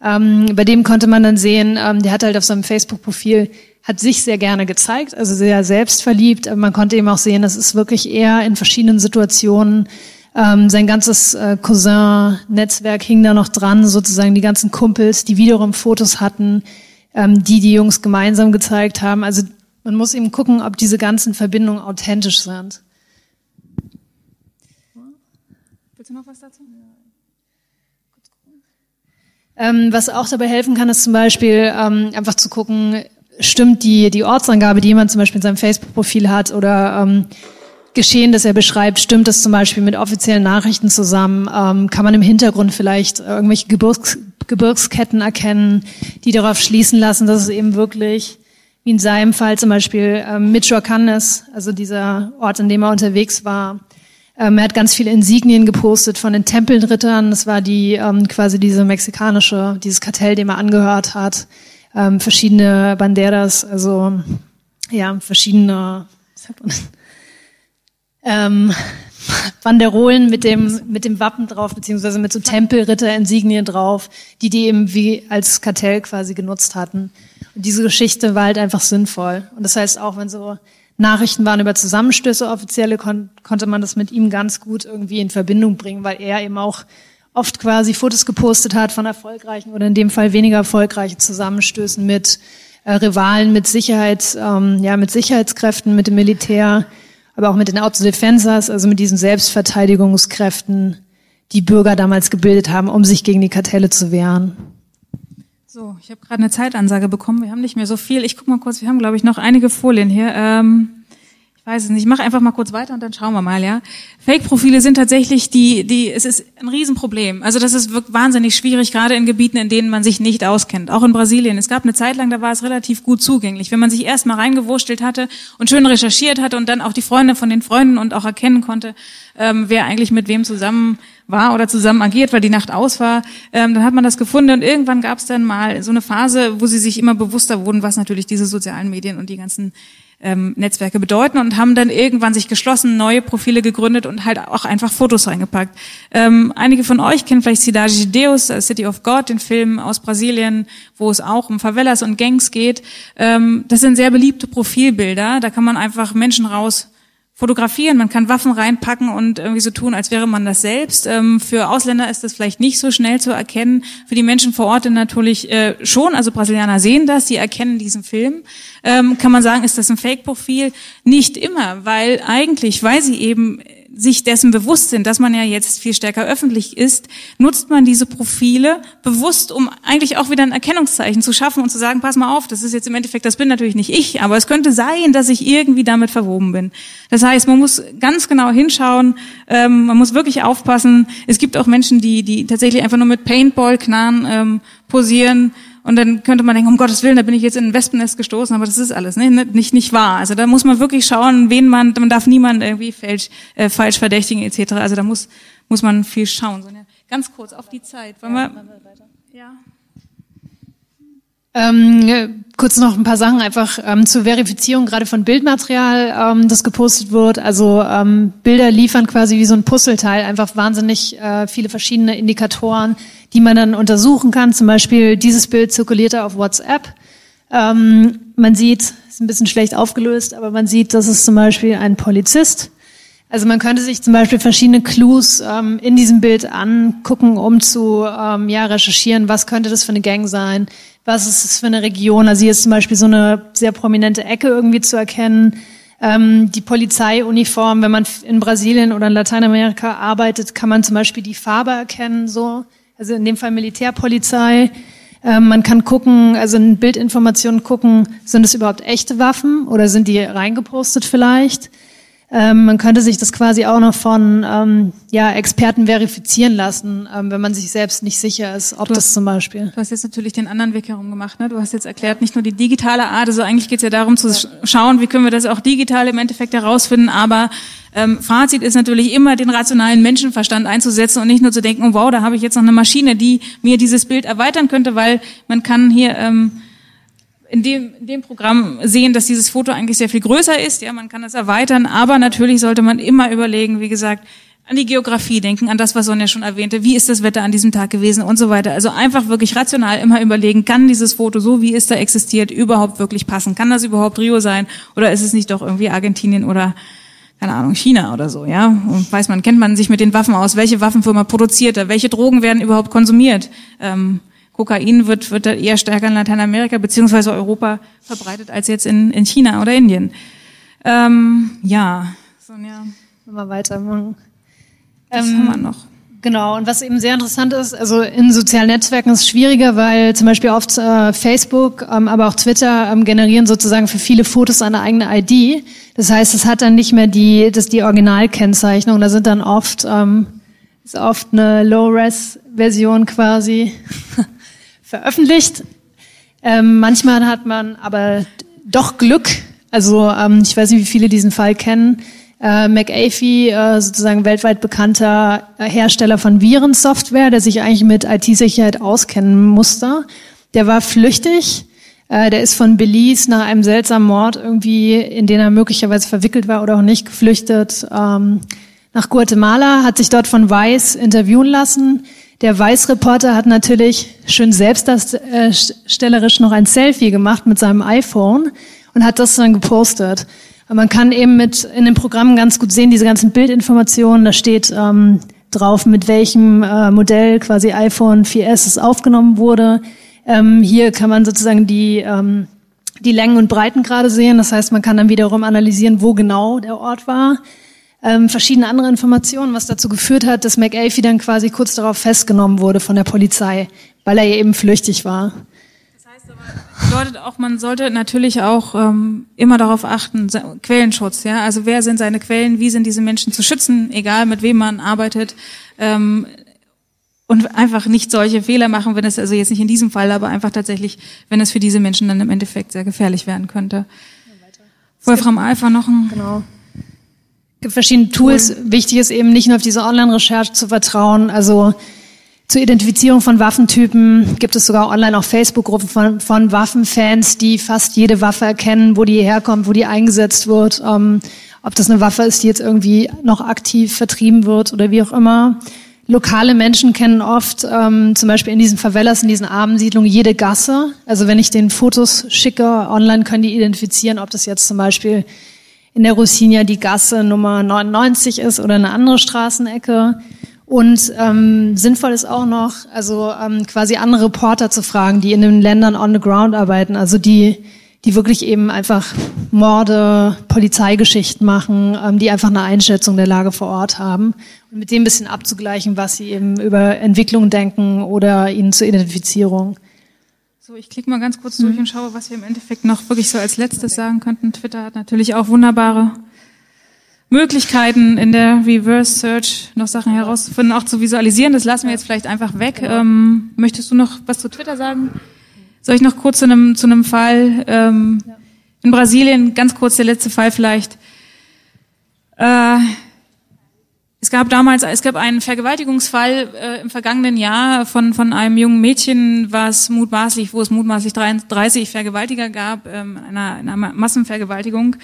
Ähm, bei dem konnte man dann sehen, ähm, der hat halt auf seinem Facebook-Profil, hat sich sehr gerne gezeigt, also sehr selbstverliebt, aber man konnte eben auch sehen, das ist wirklich eher in verschiedenen Situationen ähm, sein ganzes äh, Cousin-Netzwerk hing da noch dran, sozusagen die ganzen Kumpels, die wiederum Fotos hatten, ähm, die die Jungs gemeinsam gezeigt haben. Also man muss eben gucken, ob diese ganzen Verbindungen authentisch sind. Willst du noch was dazu? Ähm, was auch dabei helfen kann, ist zum Beispiel ähm, einfach zu gucken, stimmt die, die Ortsangabe, die jemand zum Beispiel in seinem Facebook-Profil hat oder ähm, Geschehen, das er beschreibt, stimmt das zum Beispiel mit offiziellen Nachrichten zusammen? Ähm, kann man im Hintergrund vielleicht irgendwelche Gebirgs, Gebirgsketten erkennen, die darauf schließen lassen, dass es eben wirklich wie in seinem Fall zum Beispiel ähm, Michoacán ist, also dieser Ort, in dem er unterwegs war. Ähm, er hat ganz viele Insignien gepostet von den Tempelrittern. Das war die ähm, quasi diese mexikanische, dieses Kartell, dem er angehört hat. Ähm, verschiedene Banderas, also ja, verschiedene ähm, Banderolen mit dem mit dem Wappen drauf beziehungsweise mit so Tempelritter-Insignien drauf, die die eben wie als Kartell quasi genutzt hatten. Und diese Geschichte war halt einfach sinnvoll. Und das heißt, auch wenn so Nachrichten waren über Zusammenstöße offizielle, kon konnte man das mit ihm ganz gut irgendwie in Verbindung bringen, weil er eben auch oft quasi Fotos gepostet hat von erfolgreichen oder in dem Fall weniger erfolgreichen Zusammenstößen mit äh, Rivalen, mit Sicherheits, ähm, ja, mit Sicherheitskräften, mit dem Militär, aber auch mit den Autodefensers, also mit diesen Selbstverteidigungskräften, die Bürger damals gebildet haben, um sich gegen die Kartelle zu wehren. So, ich habe gerade eine Zeitansage bekommen. Wir haben nicht mehr so viel. Ich guck mal kurz. Wir haben, glaube ich, noch einige Folien hier. Ähm, ich weiß es nicht. Ich mache einfach mal kurz weiter und dann schauen wir mal. Ja, Fake-Profile sind tatsächlich die, die. Es ist ein Riesenproblem. Also das ist wirklich wahnsinnig schwierig, gerade in Gebieten, in denen man sich nicht auskennt. Auch in Brasilien. Es gab eine Zeit lang, da war es relativ gut zugänglich. Wenn man sich erst mal reingewurstelt hatte und schön recherchiert hatte und dann auch die Freunde von den Freunden und auch erkennen konnte, ähm, wer eigentlich mit wem zusammen war oder zusammen agiert, weil die Nacht aus war. Ähm, dann hat man das gefunden und irgendwann gab es dann mal so eine Phase, wo sie sich immer bewusster wurden, was natürlich diese sozialen Medien und die ganzen ähm, Netzwerke bedeuten und haben dann irgendwann sich geschlossen, neue Profile gegründet und halt auch einfach Fotos reingepackt. Ähm, einige von euch kennen vielleicht Cidade de Deus, äh, City of God, den Film aus Brasilien, wo es auch um Favelas und Gangs geht. Ähm, das sind sehr beliebte Profilbilder. Da kann man einfach Menschen raus fotografieren, man kann Waffen reinpacken und irgendwie so tun, als wäre man das selbst. Ähm, für Ausländer ist das vielleicht nicht so schnell zu erkennen. Für die Menschen vor Ort natürlich äh, schon. Also Brasilianer sehen das, sie erkennen diesen Film. Ähm, kann man sagen, ist das ein Fake-Profil? Nicht immer, weil eigentlich, weil sie eben sich dessen bewusst sind, dass man ja jetzt viel stärker öffentlich ist, nutzt man diese Profile bewusst, um eigentlich auch wieder ein Erkennungszeichen zu schaffen und zu sagen, pass mal auf, das ist jetzt im Endeffekt, das bin natürlich nicht ich, aber es könnte sein, dass ich irgendwie damit verwoben bin. Das heißt, man muss ganz genau hinschauen, ähm, man muss wirklich aufpassen. Es gibt auch Menschen, die, die tatsächlich einfach nur mit Paintball-Knarren ähm, posieren und dann könnte man denken, um Gottes Willen, da bin ich jetzt in ein Wespennest gestoßen, aber das ist alles ne? nicht, nicht wahr. Also da muss man wirklich schauen, wen man, man darf niemanden irgendwie falsch, äh, falsch verdächtigen etc. Also da muss, muss man viel schauen. Sonja, ganz kurz auf die Zeit. Wollen wir, ja. Ähm, kurz noch ein paar Sachen einfach ähm, zur Verifizierung gerade von Bildmaterial, ähm, das gepostet wird. Also ähm, Bilder liefern quasi wie so ein Puzzleteil, einfach wahnsinnig äh, viele verschiedene Indikatoren, die man dann untersuchen kann. Zum Beispiel dieses Bild zirkulierte auf WhatsApp. Ähm, man sieht, ist ein bisschen schlecht aufgelöst, aber man sieht, das ist zum Beispiel ein Polizist. Also man könnte sich zum Beispiel verschiedene Clues ähm, in diesem Bild angucken, um zu ähm, ja, recherchieren, was könnte das für eine Gang sein, was ist es für eine Region. Also hier ist zum Beispiel so eine sehr prominente Ecke irgendwie zu erkennen. Ähm, die Polizeiuniform, wenn man in Brasilien oder in Lateinamerika arbeitet, kann man zum Beispiel die Farbe erkennen, so. Also in dem Fall Militärpolizei. Ähm, man kann gucken, also in Bildinformationen gucken, sind es überhaupt echte Waffen oder sind die reingepostet vielleicht? Ähm, man könnte sich das quasi auch noch von ähm, ja, Experten verifizieren lassen, ähm, wenn man sich selbst nicht sicher ist, ob du das zum Beispiel. Du hast jetzt natürlich den anderen Weg herum gemacht. Ne? Du hast jetzt erklärt, nicht nur die digitale Art, also eigentlich geht es ja darum zu ja. schauen, wie können wir das auch digital im Endeffekt herausfinden, aber ähm, Fazit ist natürlich immer, den rationalen Menschenverstand einzusetzen und nicht nur zu denken, wow, da habe ich jetzt noch eine Maschine, die mir dieses Bild erweitern könnte, weil man kann hier... Ähm, in dem, in dem Programm sehen, dass dieses Foto eigentlich sehr viel größer ist. Ja, man kann das erweitern, aber natürlich sollte man immer überlegen, wie gesagt, an die Geografie denken, an das, was Sonja schon erwähnte, wie ist das Wetter an diesem Tag gewesen und so weiter. Also einfach wirklich rational immer überlegen, kann dieses Foto, so wie es da existiert, überhaupt wirklich passen? Kann das überhaupt Rio sein oder ist es nicht doch irgendwie Argentinien oder keine Ahnung, China oder so, ja? Und weiß man, kennt man sich mit den Waffen aus? Welche Waffenfirma produziert da? Welche Drogen werden überhaupt konsumiert? Ähm, Kokain wird, wird eher stärker in Lateinamerika beziehungsweise Europa verbreitet als jetzt in, in China oder Indien. Ähm, ja, Sonja. Mal weitermachen. Was ähm, haben wir noch? Genau, und was eben sehr interessant ist, also in sozialen Netzwerken ist es schwieriger, weil zum Beispiel oft äh, Facebook, ähm, aber auch Twitter ähm, generieren sozusagen für viele Fotos eine eigene ID. Das heißt, es hat dann nicht mehr die, das die Originalkennzeichnung. Da sind dann oft, ähm, ist oft eine Low-Res-Version quasi veröffentlicht. Ähm, manchmal hat man aber doch Glück. Also ähm, ich weiß nicht, wie viele diesen Fall kennen. Äh, McAfee, äh, sozusagen weltweit bekannter Hersteller von Virensoftware, der sich eigentlich mit IT-Sicherheit auskennen musste, der war flüchtig. Äh, der ist von Belize nach einem seltsamen Mord irgendwie, in den er möglicherweise verwickelt war oder auch nicht, geflüchtet ähm, nach Guatemala, hat sich dort von Weiß interviewen lassen der Weiß-Reporter hat natürlich schön selbstdarstellerisch noch ein Selfie gemacht mit seinem iPhone und hat das dann gepostet. Man kann eben mit in den Programmen ganz gut sehen, diese ganzen Bildinformationen, da steht ähm, drauf, mit welchem äh, Modell quasi iPhone 4S es aufgenommen wurde. Ähm, hier kann man sozusagen die, ähm, die Längen und Breiten gerade sehen. Das heißt, man kann dann wiederum analysieren, wo genau der Ort war ähm, verschiedene andere Informationen, was dazu geführt hat, dass McAfee dann quasi kurz darauf festgenommen wurde von der Polizei, weil er eben flüchtig war. Das heißt aber, bedeutet auch, man sollte natürlich auch ähm, immer darauf achten, Quellenschutz, ja, also wer sind seine Quellen, wie sind diese Menschen zu schützen, egal mit wem man arbeitet. Ähm, und einfach nicht solche Fehler machen, wenn es also jetzt nicht in diesem Fall, aber einfach tatsächlich, wenn es für diese Menschen dann im Endeffekt sehr gefährlich werden könnte. Wolfram Alpha noch ein genau gibt verschiedene Tools. Cool. Wichtig ist eben nicht nur auf diese Online-Recherche zu vertrauen. Also zur Identifizierung von Waffentypen gibt es sogar online auch Facebook-Gruppen von, von Waffenfans, die fast jede Waffe erkennen, wo die herkommt, wo die eingesetzt wird, ähm, ob das eine Waffe ist, die jetzt irgendwie noch aktiv vertrieben wird oder wie auch immer. Lokale Menschen kennen oft, ähm, zum Beispiel in diesen Favelas, in diesen armen Siedlungen, jede Gasse. Also wenn ich den Fotos schicke online, können die identifizieren, ob das jetzt zum Beispiel in der Rossinia die Gasse Nummer 99 ist oder eine andere Straßenecke. Und ähm, sinnvoll ist auch noch, also ähm, quasi andere Reporter zu fragen, die in den Ländern on the ground arbeiten, also die, die wirklich eben einfach Morde, Polizeigeschichten machen, ähm, die einfach eine Einschätzung der Lage vor Ort haben und mit dem ein bisschen abzugleichen, was sie eben über Entwicklung denken oder ihnen zur Identifizierung. So, ich klicke mal ganz kurz durch mhm. und schaue, was wir im Endeffekt noch wirklich so als letztes sagen könnten. Twitter hat natürlich auch wunderbare Möglichkeiten in der Reverse Search noch Sachen herauszufinden, auch zu visualisieren. Das lassen wir jetzt vielleicht einfach weg. Ähm, möchtest du noch was zu Twitter sagen? Soll ich noch kurz zu einem, zu einem Fall ähm, in Brasilien, ganz kurz der letzte Fall vielleicht. Äh, es gab damals, es gab einen Vergewaltigungsfall äh, im vergangenen Jahr von von einem jungen Mädchen, was mutmaßlich, wo es mutmaßlich 33 Vergewaltiger gab, ähm, einer, einer Massenvergewaltigung.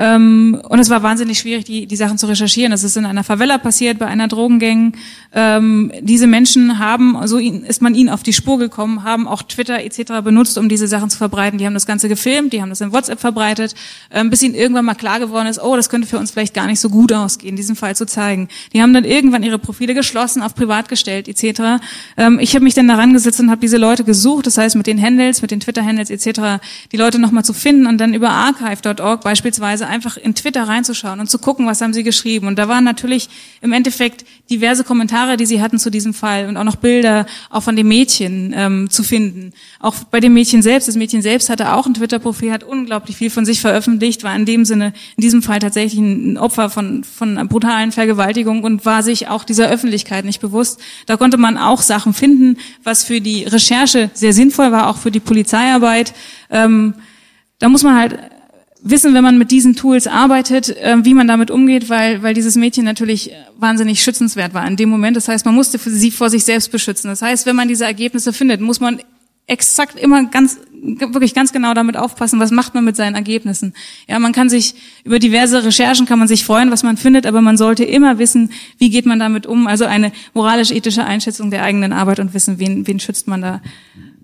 Ähm, und es war wahnsinnig schwierig, die, die Sachen zu recherchieren. Das ist in einer Favela passiert, bei einer Drogengang. Ähm, diese Menschen haben, so ist man ihnen auf die Spur gekommen, haben auch Twitter etc. benutzt, um diese Sachen zu verbreiten. Die haben das Ganze gefilmt, die haben das in WhatsApp verbreitet, ähm, bis ihnen irgendwann mal klar geworden ist, oh, das könnte für uns vielleicht gar nicht so gut ausgehen, diesen Fall zu zeigen. Die haben dann irgendwann ihre Profile geschlossen, auf privat gestellt etc. Ähm, ich habe mich dann daran gesetzt und habe diese Leute gesucht, das heißt mit den Handles, mit den Twitter-Handles etc. die Leute nochmal zu finden und dann über archive.org beispielsweise Weise einfach in Twitter reinzuschauen und zu gucken, was haben sie geschrieben. Und da waren natürlich im Endeffekt diverse Kommentare, die sie hatten zu diesem Fall und auch noch Bilder auch von dem Mädchen ähm, zu finden. Auch bei dem Mädchen selbst. Das Mädchen selbst hatte auch ein Twitter-Profil, hat unglaublich viel von sich veröffentlicht, war in dem Sinne, in diesem Fall tatsächlich ein Opfer von, von brutalen Vergewaltigung und war sich auch dieser Öffentlichkeit nicht bewusst. Da konnte man auch Sachen finden, was für die Recherche sehr sinnvoll war, auch für die Polizeiarbeit. Ähm, da muss man halt wissen, wenn man mit diesen Tools arbeitet, äh, wie man damit umgeht, weil, weil dieses Mädchen natürlich wahnsinnig schützenswert war in dem Moment. Das heißt, man musste sie vor sich selbst beschützen. Das heißt, wenn man diese Ergebnisse findet, muss man exakt immer ganz, wirklich ganz genau damit aufpassen, was macht man mit seinen Ergebnissen. Ja, man kann sich über diverse Recherchen kann man sich freuen, was man findet, aber man sollte immer wissen, wie geht man damit um. Also eine moralisch-ethische Einschätzung der eigenen Arbeit und wissen, wen, wen schützt man da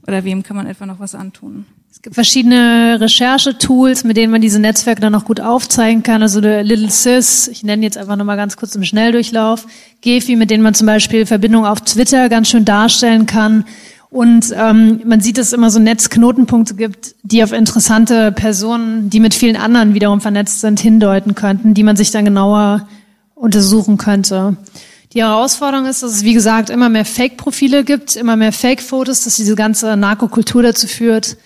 oder wem kann man etwa noch was antun. Es gibt verschiedene Recherchetools, mit denen man diese Netzwerke dann auch gut aufzeigen kann. Also Little Sis, ich nenne jetzt einfach nochmal ganz kurz im Schnelldurchlauf. Gefi, mit denen man zum Beispiel Verbindungen auf Twitter ganz schön darstellen kann. Und ähm, man sieht, dass es immer so Netzknotenpunkte gibt, die auf interessante Personen, die mit vielen anderen wiederum vernetzt sind, hindeuten könnten, die man sich dann genauer untersuchen könnte. Die Herausforderung ist, dass es, wie gesagt, immer mehr Fake-Profile gibt, immer mehr Fake-Fotos, dass diese ganze Narkokultur dazu führt,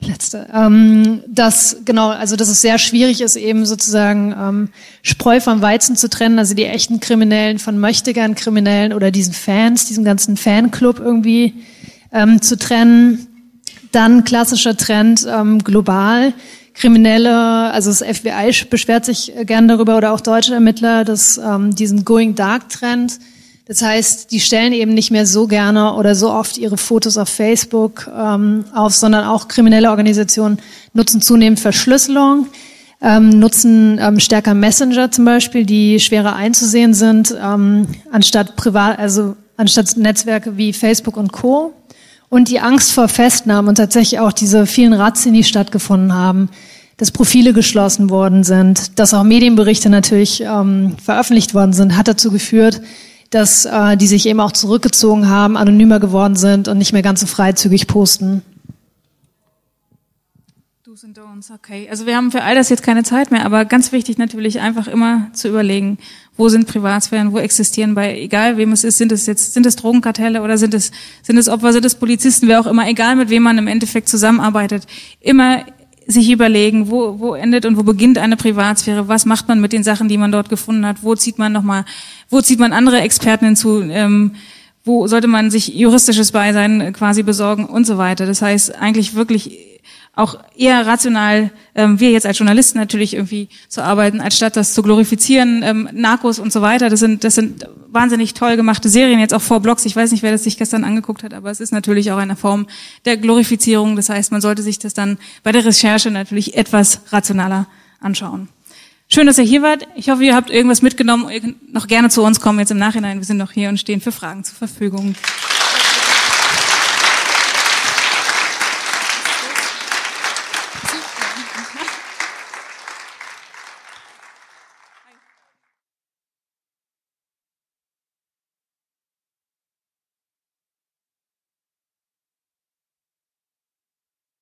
Letzte. Ähm, dass genau, also dass es sehr schwierig ist, eben sozusagen ähm, Spreu vom Weizen zu trennen, also die echten Kriminellen von möchtegern Kriminellen oder diesen Fans, diesen ganzen Fanclub irgendwie ähm, zu trennen. Dann klassischer Trend ähm, global. Kriminelle, also das FBI beschwert sich gern darüber oder auch deutsche Ermittler, dass ähm, diesen Going Dark Trend das heißt, die stellen eben nicht mehr so gerne oder so oft ihre Fotos auf Facebook ähm, auf, sondern auch kriminelle Organisationen nutzen zunehmend Verschlüsselung, ähm, nutzen ähm, stärker Messenger zum Beispiel, die schwerer einzusehen sind, ähm, anstatt privat, also anstatt Netzwerke wie Facebook und Co. Und die Angst vor Festnahmen und tatsächlich auch diese vielen Razzien, die stattgefunden haben, dass Profile geschlossen worden sind, dass auch Medienberichte natürlich ähm, veröffentlicht worden sind, hat dazu geführt, dass äh, die sich eben auch zurückgezogen haben, anonymer geworden sind und nicht mehr ganz so freizügig posten. Do's and Don'ts, okay. Also wir haben für all das jetzt keine Zeit mehr, aber ganz wichtig natürlich einfach immer zu überlegen, wo sind Privatsphären, wo existieren bei, egal wem es ist, sind es jetzt, sind es Drogenkartelle oder sind es, sind es Opfer, sind es Polizisten, wer auch immer, egal mit wem man im Endeffekt zusammenarbeitet, immer sich überlegen, wo, wo endet und wo beginnt eine Privatsphäre, was macht man mit den Sachen, die man dort gefunden hat, wo zieht man nochmal, wo zieht man andere Experten hinzu, ähm, wo sollte man sich juristisches Beisein quasi besorgen und so weiter. Das heißt, eigentlich wirklich auch eher rational, ähm, wir jetzt als Journalisten natürlich irgendwie zu arbeiten, als statt das zu glorifizieren, ähm, Narcos und so weiter. Das sind, das sind wahnsinnig toll gemachte Serien, jetzt auch vor Blogs. Ich weiß nicht, wer das sich gestern angeguckt hat, aber es ist natürlich auch eine Form der Glorifizierung. Das heißt, man sollte sich das dann bei der Recherche natürlich etwas rationaler anschauen. Schön, dass ihr hier wart. Ich hoffe, ihr habt irgendwas mitgenommen. Ihr könnt noch gerne zu uns kommen jetzt im Nachhinein. Wir sind noch hier und stehen für Fragen zur Verfügung.